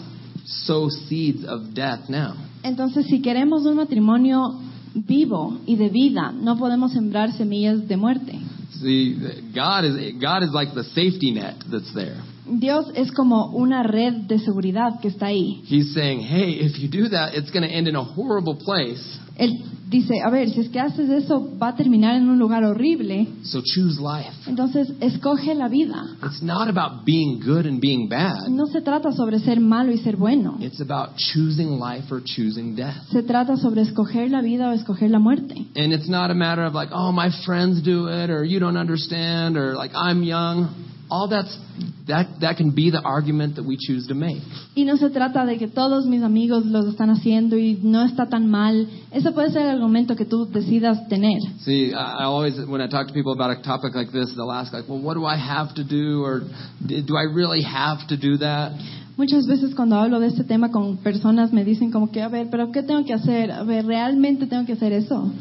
sow seeds of death now. Entonces, si queremos un matrimonio vivo y de vida, no podemos sembrar semillas de muerte. See, God is God is like the safety net that's there. Dios es como una red de seguridad que está ahí. He's saying, "Hey, if you do that, it's going to end in a horrible place. Él dice, a ver, si es que haces eso, va a terminar en un lugar horrible. So choose life." Entonces, escoge la vida. It's not about being good and being bad. No se trata sobre ser malo y ser bueno. It's about choosing life or choosing death. Se trata sobre escoger la vida o escoger la muerte. And it's not a matter of like, "Oh, my friends do it," or "You don't understand," or like, "I'm young." All that's that that can be the argument that we choose to make. Y no se trata de que todos mis amigos los están haciendo y no está tan mal. Eso puede ser el argumento que tú decidas tener. See, I I always, when I talk to people about a topic like this, they'll ask, like, well, what do I have to do? Or "D- do I really have to do that? Muchas veces cuando hablo de este tema con personas me dicen como que, a ver, pero ¿qué tengo que hacer? A ver, ¿realmente tengo que hacer eso?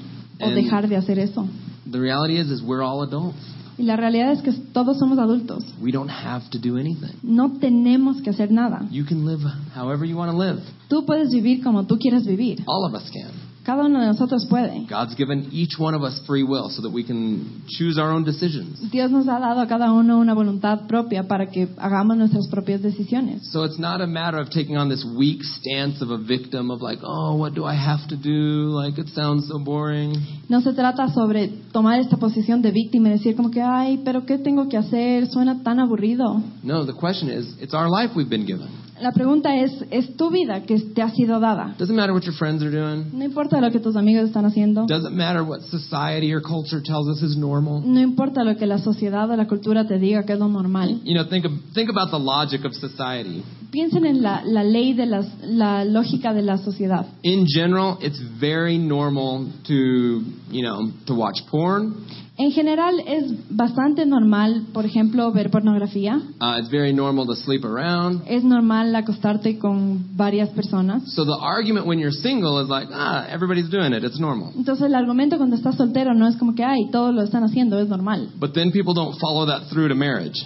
O And- dejar de hacer eso. The reality is, is we're all adults. Y la realidad es que todos somos adultos. We don't have to do anything. No tenemos que hacer nada. You can live however you want to live. Tú puedes vivir como tú quieres vivir. All of us can. Cada uno de nosotros puede. God's given each one of us free will so that we can choose our own decisions. Dios nos ha dado a cada uno una voluntad propia para que hagamos nuestras propias decisiones. So it's not a matter of taking on this weak stance of a victim of like, oh, what do I have to do? Like, it sounds so boring. No se trata sobre tomar esta posición de víctima y decir como que, ay, pero ¿qué tengo que hacer? Suena tan aburrido. No, the question is, it's our life we've been given. La pregunta es, ¿es tu vida que te ha sido dada? Doesn't matter what your friends are doing. No importa lo que tus amigos están haciendo. Doesn't matter what society or culture tells us is normal. No importa lo que la sociedad o la cultura te diga que es lo normal. You know, think of, think about the logic of society. Piensen en la, la ley de las, la lógica de la sociedad. In general, it's very normal to, you know, to watch porn. En general es bastante normal, por ejemplo, ver pornografía. Uh, it's very normal to sleep around. Es normal acostarte con varias personas. So the argument when you're single is like, ah, everybody's doing it. It's normal. Entonces el argumento cuando estás soltero no es como que, ay, todos lo están haciendo, es normal. But then people don't follow that through to marriage.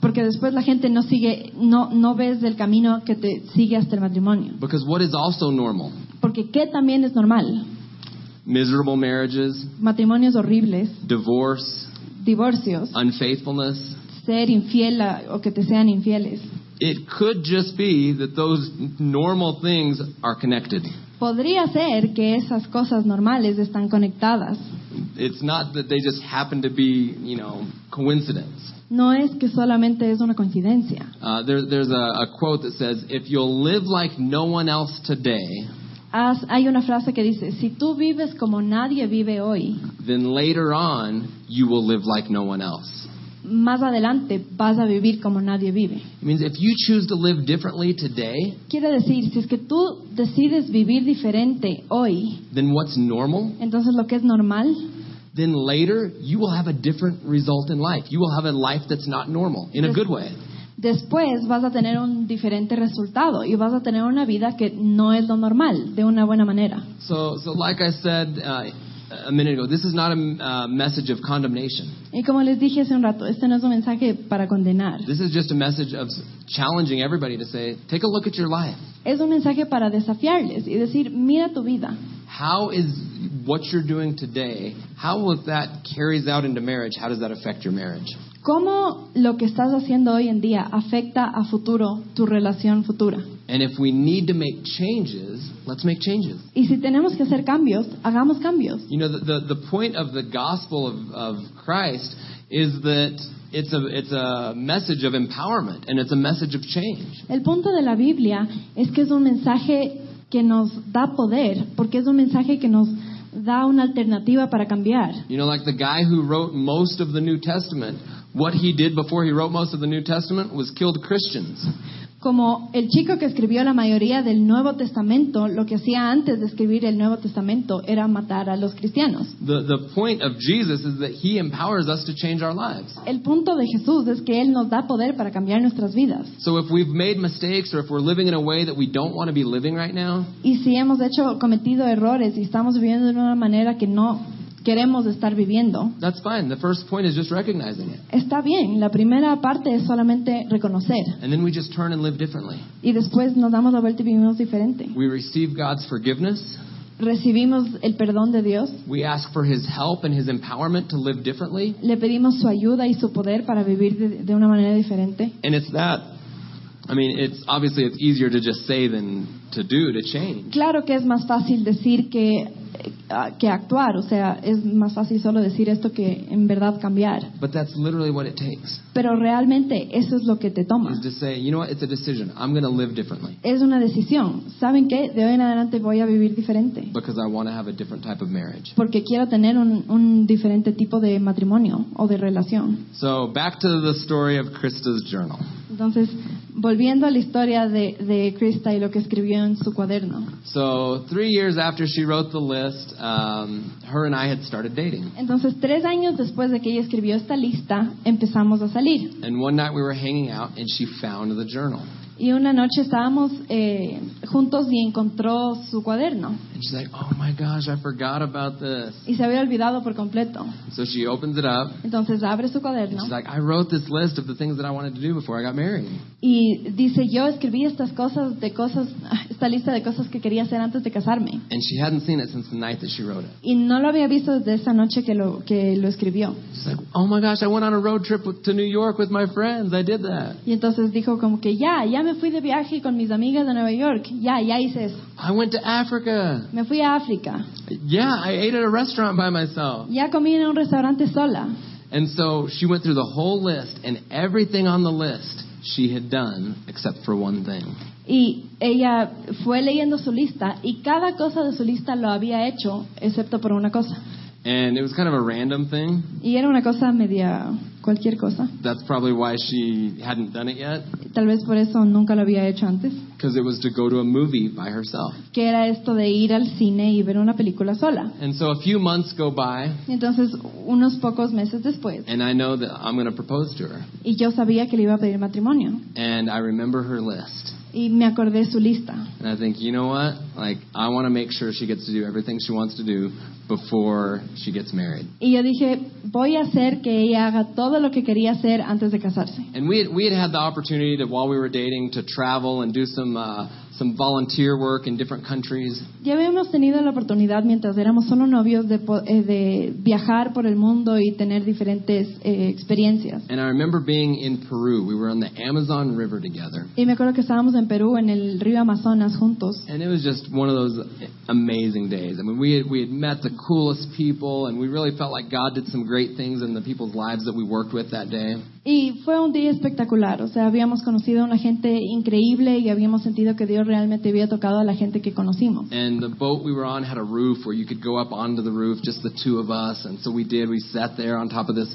Porque después la gente no sigue, no, no ves del camino que te sigue hasta el matrimonio. Because what is also normal? Porque ¿qué también es normal? Miserable marriages, Matrimonios horribles, divorce, divorcios, unfaithfulness. ser infiel a- o que te sean infieles. It could just be that those normal things are connected. Podría ser que esas cosas normales están conectadas. It's not that they just happen to be, you know, coincidence. No es que solamente es una coincidencia. Uh, there, there's a, a quote that says, "If you'll live like no one else today, Hay una frase que dice, si tú vives como nadie vive hoy, then later on you will live like no one else." más adelante vas a vivir como nadie vive. It means if you choose to live differently today Quiere decir, si es que tú decides vivir diferente hoy, than what's normal, entonces lo que es normal, then later you will have a different result in life. You will have a life that's not normal in a good way. Después vas a tener un diferente resultado y vas a tener una vida que no es lo normal, de una buena manera. So, so like I said uh, a minute ago, this is not a uh, message of condemnation. Y como les dije hace un rato, este no es un mensaje para condenar, This is just a message of challenging everybody to say, take a look at your life. es un mensaje para desafiarles y decir, mira tu vida. How is what you're doing today, how will that carries out into marriage, how does that affect your marriage? ¿Cómo lo que estás haciendo hoy en día afecta a futuro tu relación futura? And if we need to make changes, let's make changes. Y si tenemos que hacer cambios, hagamos cambios. You know, the, the, the point of the gospel of, of Christ is that it's a, it's a message of empowerment and it's a message of change. El punto de la Biblia es que es un mensaje que nos da poder, porque es un mensaje que nos da una alternativa para cambiar. You know, like the guy who wrote most of the New Testament, what he did before he wrote most of the New Testament was killed Christians. Como el chico que escribió la mayoría del Nuevo Testamento, lo que hacía antes de escribir el Nuevo Testamento era matar a los cristianos. The, the point of Jesus is that he empowers us to change our lives. El punto de Jesús es que Él nos da poder para cambiar nuestras vidas. So if we've made mistakes or if we're living in a way that we don't want to be living right now, Y si hemos hecho cometido errores y estamos viviendo de una manera que no queremos estar viviendo, that's fine. The first point is just recognizing it. está bien. La primera parte es solamente reconocer And then we just turn and live differently. y después nos damos la vuelta y vivimos diferente. We receive God's forgiveness. Recibimos el perdón de Dios, We ask for his help and his empowerment to live differently. le pedimos su ayuda y su poder para vivir de, de una manera diferente. And it's that I mean, it's obviously it's easier to just say than to do to change. Claro que es más fácil decir que, que actuar, o sea, es más fácil solo decir esto que en verdad cambiar. But that's literally what it takes. Pero realmente eso es lo que te toma. To say, you know what, it's a decision. I'm going to live differently Es una decisión. ¿Saben qué? De hoy en adelante voy a vivir diferente. because I want to have a different type of marriage. Porque quiero tener un, un diferente tipo de matrimonio o de relación. So, back to the story of Krista's journal. Entonces, volviendo a la historia de, de Krista y lo que escribió en su cuaderno. So, three years after she wrote the list, um, her and I had started dating. Entonces, tres años después de que ella escribió esta lista, empezamos a And one night we were hanging out, and she found the journal. Y una noche estábamos eh, juntos y encontró su cuaderno. And she's like, oh my gosh, I forgot about this. Y se había olvidado por completo. So she opens it up. Entonces abre su cuaderno She's like, I wrote this list of the things that I wanted to do before I got married. y dice, yo escribí estas cosas de cosas, esta lista de cosas que quería hacer antes de casarme. And she hadn't seen it since the night that she wrote it. Y no lo había visto desde esa noche que lo, que lo escribió. She's like, oh my gosh, I went on a road trip to New York with my friends. I did that. Y entonces dijo como que ya, ya me fui de viaje con mis amigas de Nueva York. Ya, ya hice eso. I went to Africa. Me fui a África. Yeah, I ate at a restaurant by myself. Ya comí en un restaurante sola. And so she went through the whole list, and everything on the list she had done except for one thing. Y ella fue leyendo su lista y cada cosa de su lista lo había hecho excepto por una cosa. And it was kind of a random thing. Y era una cosa media cualquier cosa. That's probably why she hadn't done it yet, Tal vez por eso nunca lo había hecho antes. because it was to go to a movie by herself. Que era esto de ir al cine y ver una película sola. And so a few months go by, entonces, unos pocos meses después, and I know that I'm going to propose to her. y yo sabía que le iba a pedir matrimonio. And I remember her list. Y me acordé su lista. And I think, you know what? Like, I want to make sure she gets to do everything she wants to do before she gets married. Y yo dije, voy a hacer que ella haga todo lo que quería hacer antes de casarse. And we had, we had had the opportunity to, while we were dating, to travel and do some uh, some volunteer work in different countries. Ya habíamos tenido la oportunidad, mientras éramos solo novios, de, po- eh, de viajar por el mundo y tener diferentes eh, experiencias. And I remember being in Peru. We were on the Amazon River together. Y me acuerdo que estábamos en Perú, en el río Amazonas, juntos. And it was just one of those amazing days. I mean, we had, we had met the coolest people, and we really felt like God did some great things in the people's lives that we worked with that day. Y fue un día espectacular, o sea, habíamos conocido a una gente increíble y habíamos sentido que Dios realmente había tocado a la gente que conocimos. And the boat we were on had a roof where you could go up onto the roof, just the two of us. And so we did. We sat there on top of this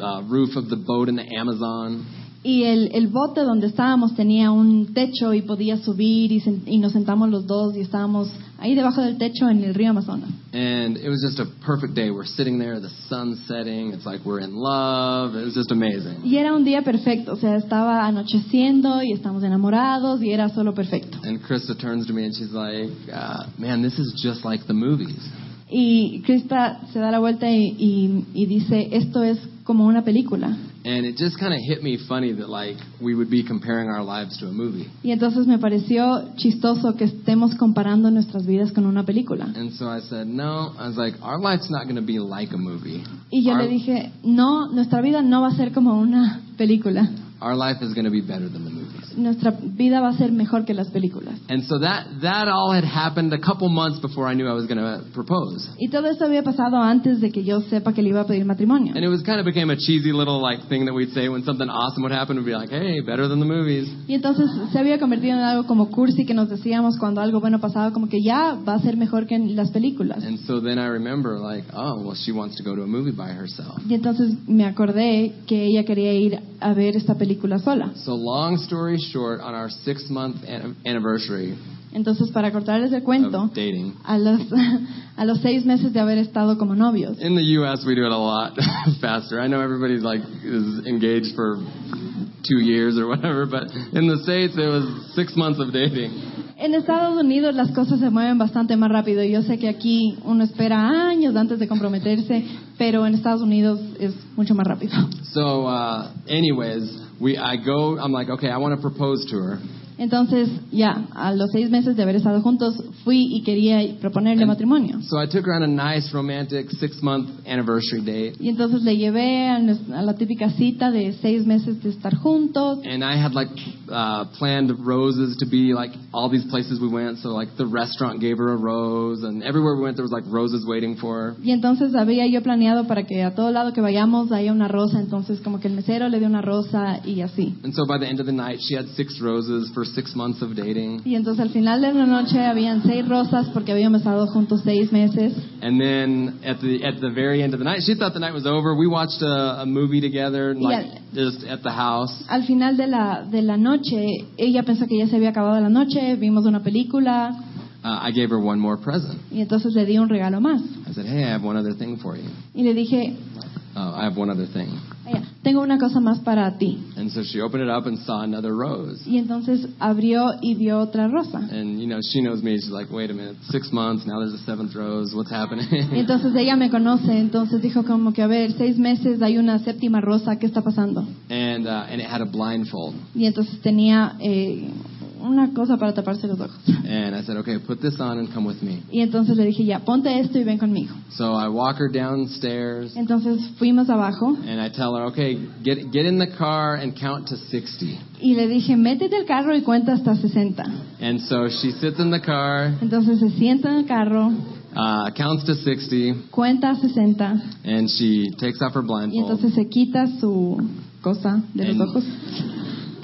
uh, roof of the boat in the Amazon. Y el, el bote donde estábamos tenía un techo y podía subir y, sen- y nos sentamos los dos y estábamos ahí debajo del techo en el río Amazonas. And it was just a perfect day. We're sitting there, the sun's setting. It's like we're in love. It was just amazing. Y era un día perfecto, o sea, estaba anocheciendo y estamos enamorados y era solo perfecto. And Krista turns to me and she's like, uh, man, this is just like the movies. Y Krista se da la vuelta y, y- y dice, esto es como una película. And it just kind of hit me funny that like we would be comparing our lives to a movie. Y entonces me pareció chistoso que estemos comparando nuestras vidas con una película. And so I said, no. I was like, our life's not going to be like a movie. Y yo Our- le dije, no, nuestra vida no va a ser como una película. Our life is going to be better than the movies. Nuestra vida va a ser mejor que las películas. And so that that all had happened a couple months before I knew I was going to propose. Y todo eso había pasado antes de que yo sepa que le iba a pedir matrimonio. And it was kind of became a cheesy little like thing that we'd say when something awesome would happen. We'd be like, "Hey, better than the movies." Y entonces se había convertido en algo como cursi que nos decíamos cuando algo bueno pasaba, como que ya va a ser mejor que en las películas. And so then I remember like, "Oh, well, she wants to go to a movie by herself." Y entonces me acordé que ella quería ir a ver esta película sola. So long story short, on our six month an- anniversary Entonces, para cortarles el cuento, of dating, a los, a los seis meses de haber estado como novios, in the U.S. we do it a lot faster. I know everybody like is engaged for two years or whatever, but in the states it was six months of dating. en Estados Unidos las cosas se mueven bastante más rápido. Yo sé que aquí uno espera años antes de comprometerse, pero en Estados Unidos es mucho más rápido. So, uh, anyways, we I go. I'm like, okay, I want to propose to her. Entonces, ya, a los seis meses de haber estado juntos, fui y quería proponerle matrimonio. So I took her on a nice romantic six month anniversary date, Y entonces le llevé a, la típica cita de seis meses de estar juntos. and I had like uh, planned roses to be like all these places we went. So like the restaurant gave her a rose, and everywhere we went there was like roses waiting for her. Y entonces había yo planeado para que a todo lado que vayamos haya una rosa. Entonces, como que el mesero le dio una rosa y así. And so by the end of the night, she had six roses for six months of dating. Y entonces al final de la noche habían seis rosas porque habíamos estado juntos seis meses. And then at the at the very end of the night, she thought the night was over. We watched a, a movie together, like just at the house. Al final de la, de la noche, ella pensó que ya se había acabado la noche, vimos una película Uh, I gave her one more present. y entonces le di un regalo más. I said, "Hey, I have one other thing for you. Y le dije, Oh, I have one other thing." "Ella, tengo una cosa más para ti. And so she opened it up and saw another rose. Y entonces abrió y vio otra rosa. And you know, she knows me. She's like, "Wait a minute, six months now. There's a seventh rose. What's Y happening?" entonces ella me conoce, entonces dijo como que, a ver, seis meses hay una séptima rosa, ¿qué está pasando? and uh, and it had a blindfold. Y entonces tenía eh, una cosa para taparse los ojos. And I said, "Okay, put this on and come with me." Y entonces le dije, ya, ponte esto y ven conmigo. So I walk her downstairs. Entonces fuimos abajo And I tell her, okay, get get in the car and count to 60. y le dije, métete al carro y cuenta hasta 60. And so she sits in the car, Entonces se sienta en el carro, uh, counts to 60, cuenta a 60 and she takes off her y blindfold, entonces se quita su cosa de los And- ojos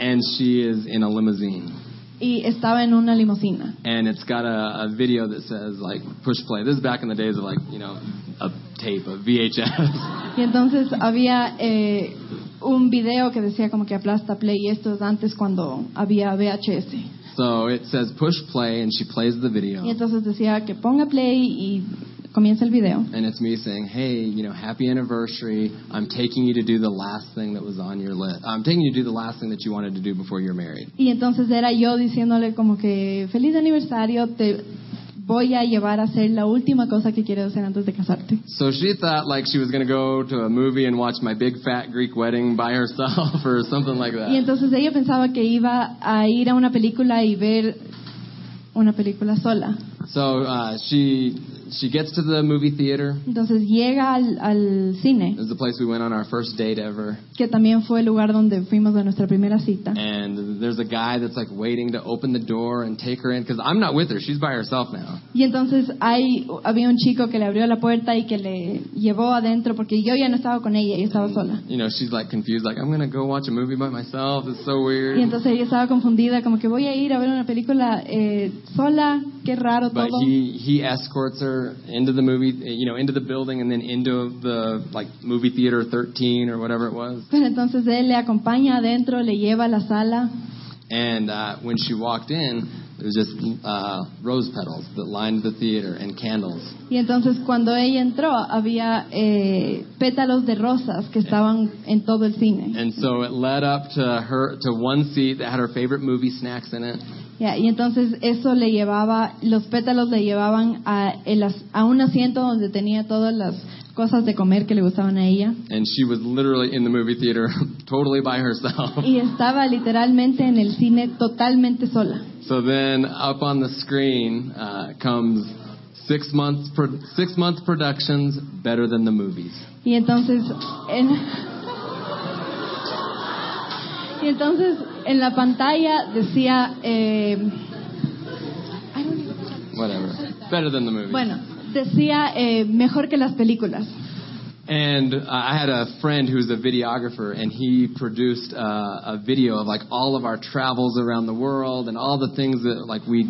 and she is in a limousine. Y estaba en una limusina. And it's got a, a video that says like push play. This is back in the days of like you know a tape, a VHS. Y entonces había eh, un video que decía como que aplasta play y esto es antes cuando había VHS. so it says push play, and she plays the video, Y entonces decía que ponga play y comienza el video. and it's me saying, hey, you know, happy anniversary. I'm taking you to do the last thing that was on your list. I'm taking you to do the last thing that you wanted to do before you're married. Y entonces era yo diciéndole como que feliz aniversario, te voy a llevar a hacer la última cosa que quieres hacer antes de casarte. So she thought like she was going to go to a movie and watch my big fat Greek wedding by herself or something like that. Y entonces ella pensaba que iba a ir a una película y ver una película sola. So uh, she she gets to the movie theater. Entonces llega al, al cine, This is the place we went on our first date ever. que también fue el lugar donde fuimos a nuestra primera cita. And there's a guy that's like waiting to open the door and take her in because I'm not with her. She's by herself now. Y entonces hay, había un chico que le abrió la puerta y que le llevó adentro porque yo ya no estaba con ella, yo estaba sola. You know, she's like confused, like I'm gonna go watch a movie by myself. It's so weird. Y entonces ella estaba confundida, como que voy a ir a ver una película eh, sola, qué raro But todo. he he escorts her into the movie, you know, into the building and then into the like movie theater 13 or whatever it was. Pero entonces él le acompaña adentro, le lleva a la sala And uh, when she walked in, there was just uh, rose petals that lined the theater and candles. y entonces cuando ella entró había eh, pétalos de rosas que estaban en todo el cine. And so it led up to her to one seat that had her favorite movie snacks in it. Ya, y entonces eso le llevaba, los pétalos le llevaban a, el a un asiento donde tenía todas las cosas de comer que le gustaban a ella. And she was literally in the movie theater, totally by herself. Y estaba literalmente en el cine totalmente sola. So then up on the screen uh, comes six months pro- six month productions better than the movies. Y entonces, en- Y entonces en la pantalla decía, eh, Whatever. Better than the movie. bueno, decía eh, mejor que las películas. And uh, I had a friend who's a videographer, and he produced uh, a video of like all of our travels around the world and all the things that like we,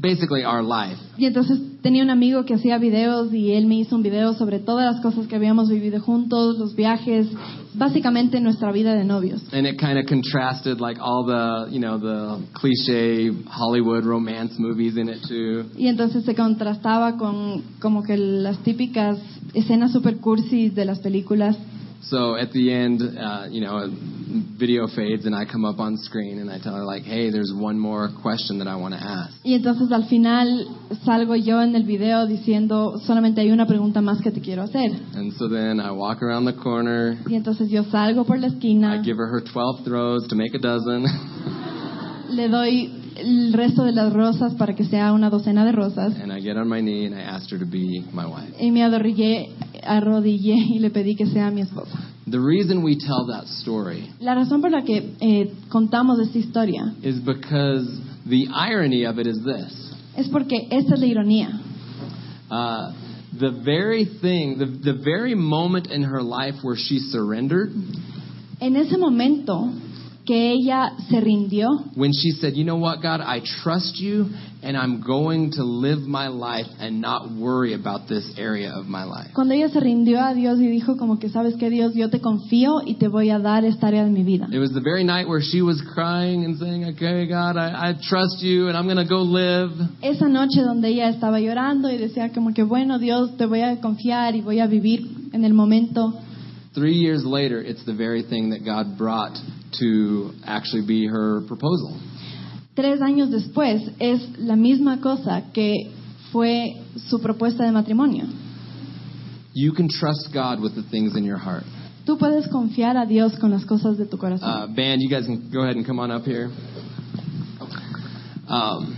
basically our life. Y entonces tenía un amigo que hacía videos y él me hizo un video sobre todas las cosas que habíamos vivido juntos, los viajes, básicamente nuestra vida de novios. And it kind of contrasted like all the, you know, the cliche Hollywood romance movies in it too. Y entonces se contrastaba con como que las típicas escenas super cursis de las películas. So at the end, uh, you know, video fades and I come up on screen and I tell her like, hey, there's one more question that I want to ask. Y entonces al final salgo yo en el video diciendo, solamente hay una pregunta más que te quiero hacer. And so then I walk around the corner. Y entonces yo salgo por la esquina. I give her her 12 throws to make a dozen. le doy el resto de las rosas para que sea una docena de rosas. and I get on my knee and I asked her to be my wife. Y me arrodillé, arrodillé y le pedí que sea mi esposa. The reason we tell that story La razón por la que eh, contamos esta historia is because the irony of it is this. es porque esta es la ironía. Uh, the very thing, the, the very moment in her life where she surrendered, En ese momento que ella se rindió, when she said, You know what, God, I trust you and I'm going to live my life and not worry about this area of my life. cuando ella se rindió a Dios y dijo como que sabes que Dios, yo te confío y te voy a dar esta área de mi vida. It was the very night where she was crying and saying, Okay, God, I, I trust you and I'm going to go live. Esa noche donde ella estaba llorando y decía como que bueno Dios, te voy a confiar y voy a vivir en el momento. Three years later, it's the very thing that God brought to actually be her proposal. Tres años después es la misma cosa que fue su propuesta de matrimonio. You can trust God with the things in your heart. Tú puedes confiar a Dios con las cosas de tu corazón. Uh, band, you guys can go ahead and come on up here. Um,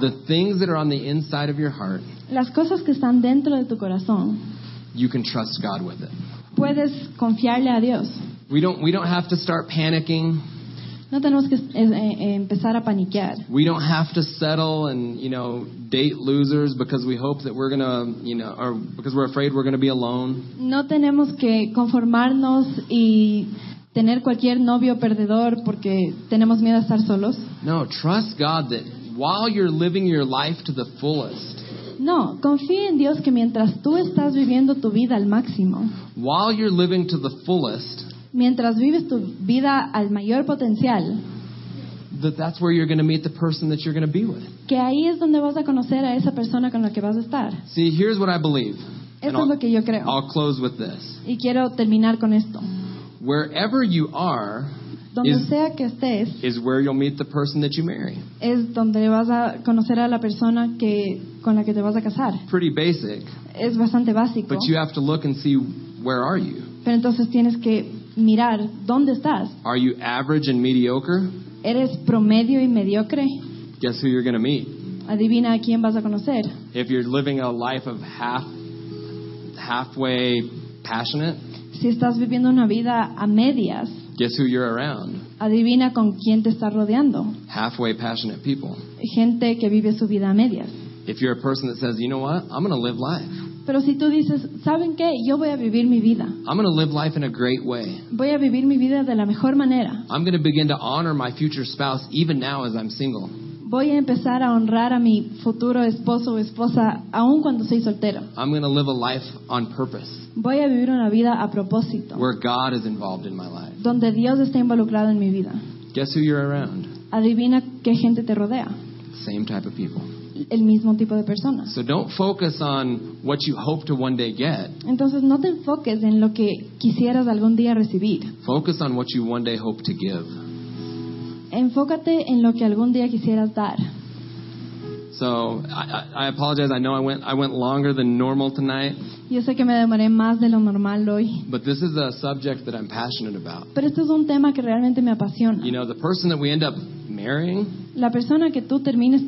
the things that are on the inside of your heart, Las cosas que están dentro de tu corazón, you can trust God with it. puedes confiarle a Dios. We don't, we don't have to start panicking. No tenemos que eh, eh, empezar a paniquear. We don't have to settle and, you know, date losers because we hope that we're going to, you know, or because we're afraid we're going to be alone. No tenemos que conformarnos y tener cualquier novio perdedor porque tenemos miedo a estar solos. No, trust God that while you're living your life to the fullest, No, confía en Dios que mientras tú estás viviendo tu vida al máximo, while you're living to the fullest, mientras vives tu vida al mayor potencial, that that's where you're going to meet the person that you're going to be with. que ahí es donde vas a conocer a esa persona con la que vas a estar. See, here's what I believe. And Eso es lo que yo creo. I'll close with this. Y quiero terminar con esto. Wherever you are Donde is, sea que estés, is where you'll meet the person that you marry. es donde vas a conocer a la persona que con la que te vas a casar. Pretty basic, Es bastante básico, but you have to look and see where are you? pero entonces tienes que mirar dónde estás. Are you average and mediocre? ¿Eres promedio y mediocre? Guess who you're going to meet? Adivina a quién vas a conocer. If you're living a life of half halfway passionate, Si estás viviendo una vida a medias, guess who you're around? adivina con quién te estás rodeando. Halfway passionate people. Gente que vive su vida a medias. If you're a person that says, you know what, I'm going to live life. Pero si tú dices, ¿saben qué? Yo voy a vivir mi vida. I'm going to live life in a great way. Voy a vivir mi vida de la mejor manera. I'm going to begin to honor my future spouse even now as I'm single. Voy a empezar a honrar a mi futuro esposo o esposa aun cuando soy soltero. I'm going to live a life on purpose Voy a vivir una vida a propósito, where God is involved in my life. donde Dios está involucrado en mi vida. Guess who you're around? Adivina qué gente te rodea. Same type of people. El mismo tipo de personas. So don't focus on what you hope to one day get. Entonces no te enfoques en lo que quisieras algún día recibir. Focus on what you one day hope to give. Enfócate en lo que algún día quisieras dar. So I, I apologize. I know I went I went longer than normal tonight, Yo sé que me demoré más de lo normal hoy, but this is a subject that I'm passionate about. pero este es un tema que realmente me apasiona. You know, the person that we end up marrying, La persona que tú termines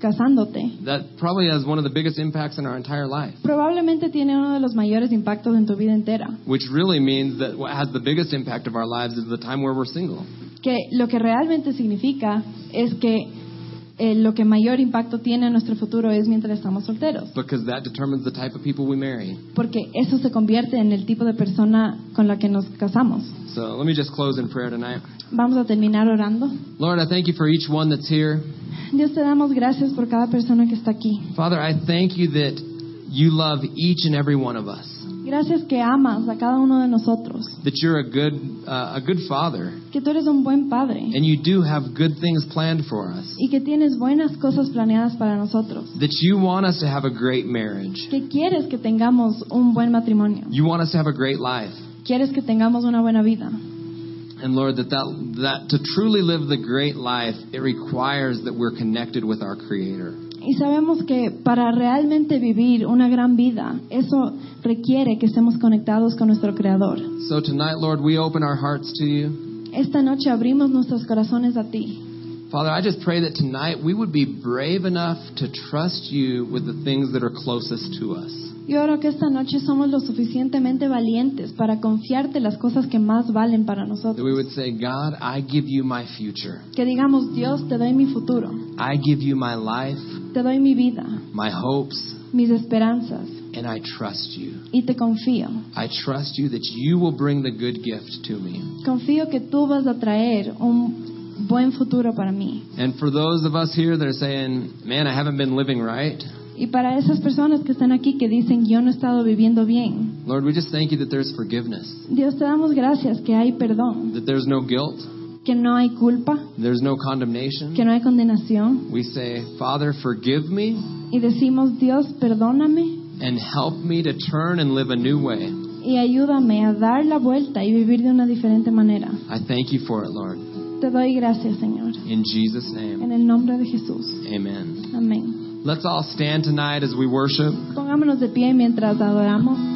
casándote, that probably has one of the biggest impacts in our entire life. probablemente tiene uno de los mayores impactos en tu vida entera. Which really means that what has the biggest impact of our lives is the time where we're single. Que lo que realmente significa es que eh, lo que mayor impacto tiene en nuestro futuro es mientras estamos solteros. Because that determines the type of people we marry. Porque eso se convierte en el tipo de persona con la que nos casamos. So let me just close in prayer tonight. Vamos a terminar orando. Lord, I thank you for each one that's here. Dios te damos gracias por cada persona que está aquí. Father, I thank you that you love each and every one of us. Gracias que amas a cada uno de nosotros. That you're a good, uh, a good father. Que tú eres un buen padre. And you do have good things planned for us. Y que tienes buenas cosas planeadas para nosotros. That you want us to have a great marriage. Que quieres que tengamos un buen matrimonio. You want us to have a great life. Quieres que tengamos una buena vida. And Lord, that, that, that to truly live the great life, it requires that we're connected with our Creator. Y sabemos que para realmente vivir una gran vida, eso requiere que estemos conectados con nuestro Creador. So tonight, Lord, we open our hearts to you. Esta noche abrimos nuestros corazones a ti. Father, I just pray that tonight we would be brave enough to trust you with the things that are closest to us. Yo oro que esta noche somos lo suficientemente valientes para confiarte las cosas que más valen para That we would say, God, I give you my future. Que digamos, Dios, te doy mi futuro, I give you my life, te doy mi vida, my hopes, mis esperanzas, and I trust you. y te confío. I trust you that you will bring the good gift to me. Confío que tú vas a traer un buen futuro para mí. And for those of us here that are saying, man, I haven't been living right, Y para esas personas que están aquí que dicen, yo no he estado viviendo bien, Lord, we just thank you that there's forgiveness, Dios te damos gracias que hay perdón, that there's no guilt, que no hay culpa, there's no condemnation. que no hay condenación. We say, Father, forgive me Y decimos, Dios, perdóname and help me to turn and live a new way. y ayúdame a dar la vuelta y vivir de una diferente manera. I thank you for it, Lord. Te doy gracias, Señor. In Jesus' name, En el nombre de Jesús. amen. Amén. Let's all stand tonight as we worship. Pongámonos de pie mientras adoramos.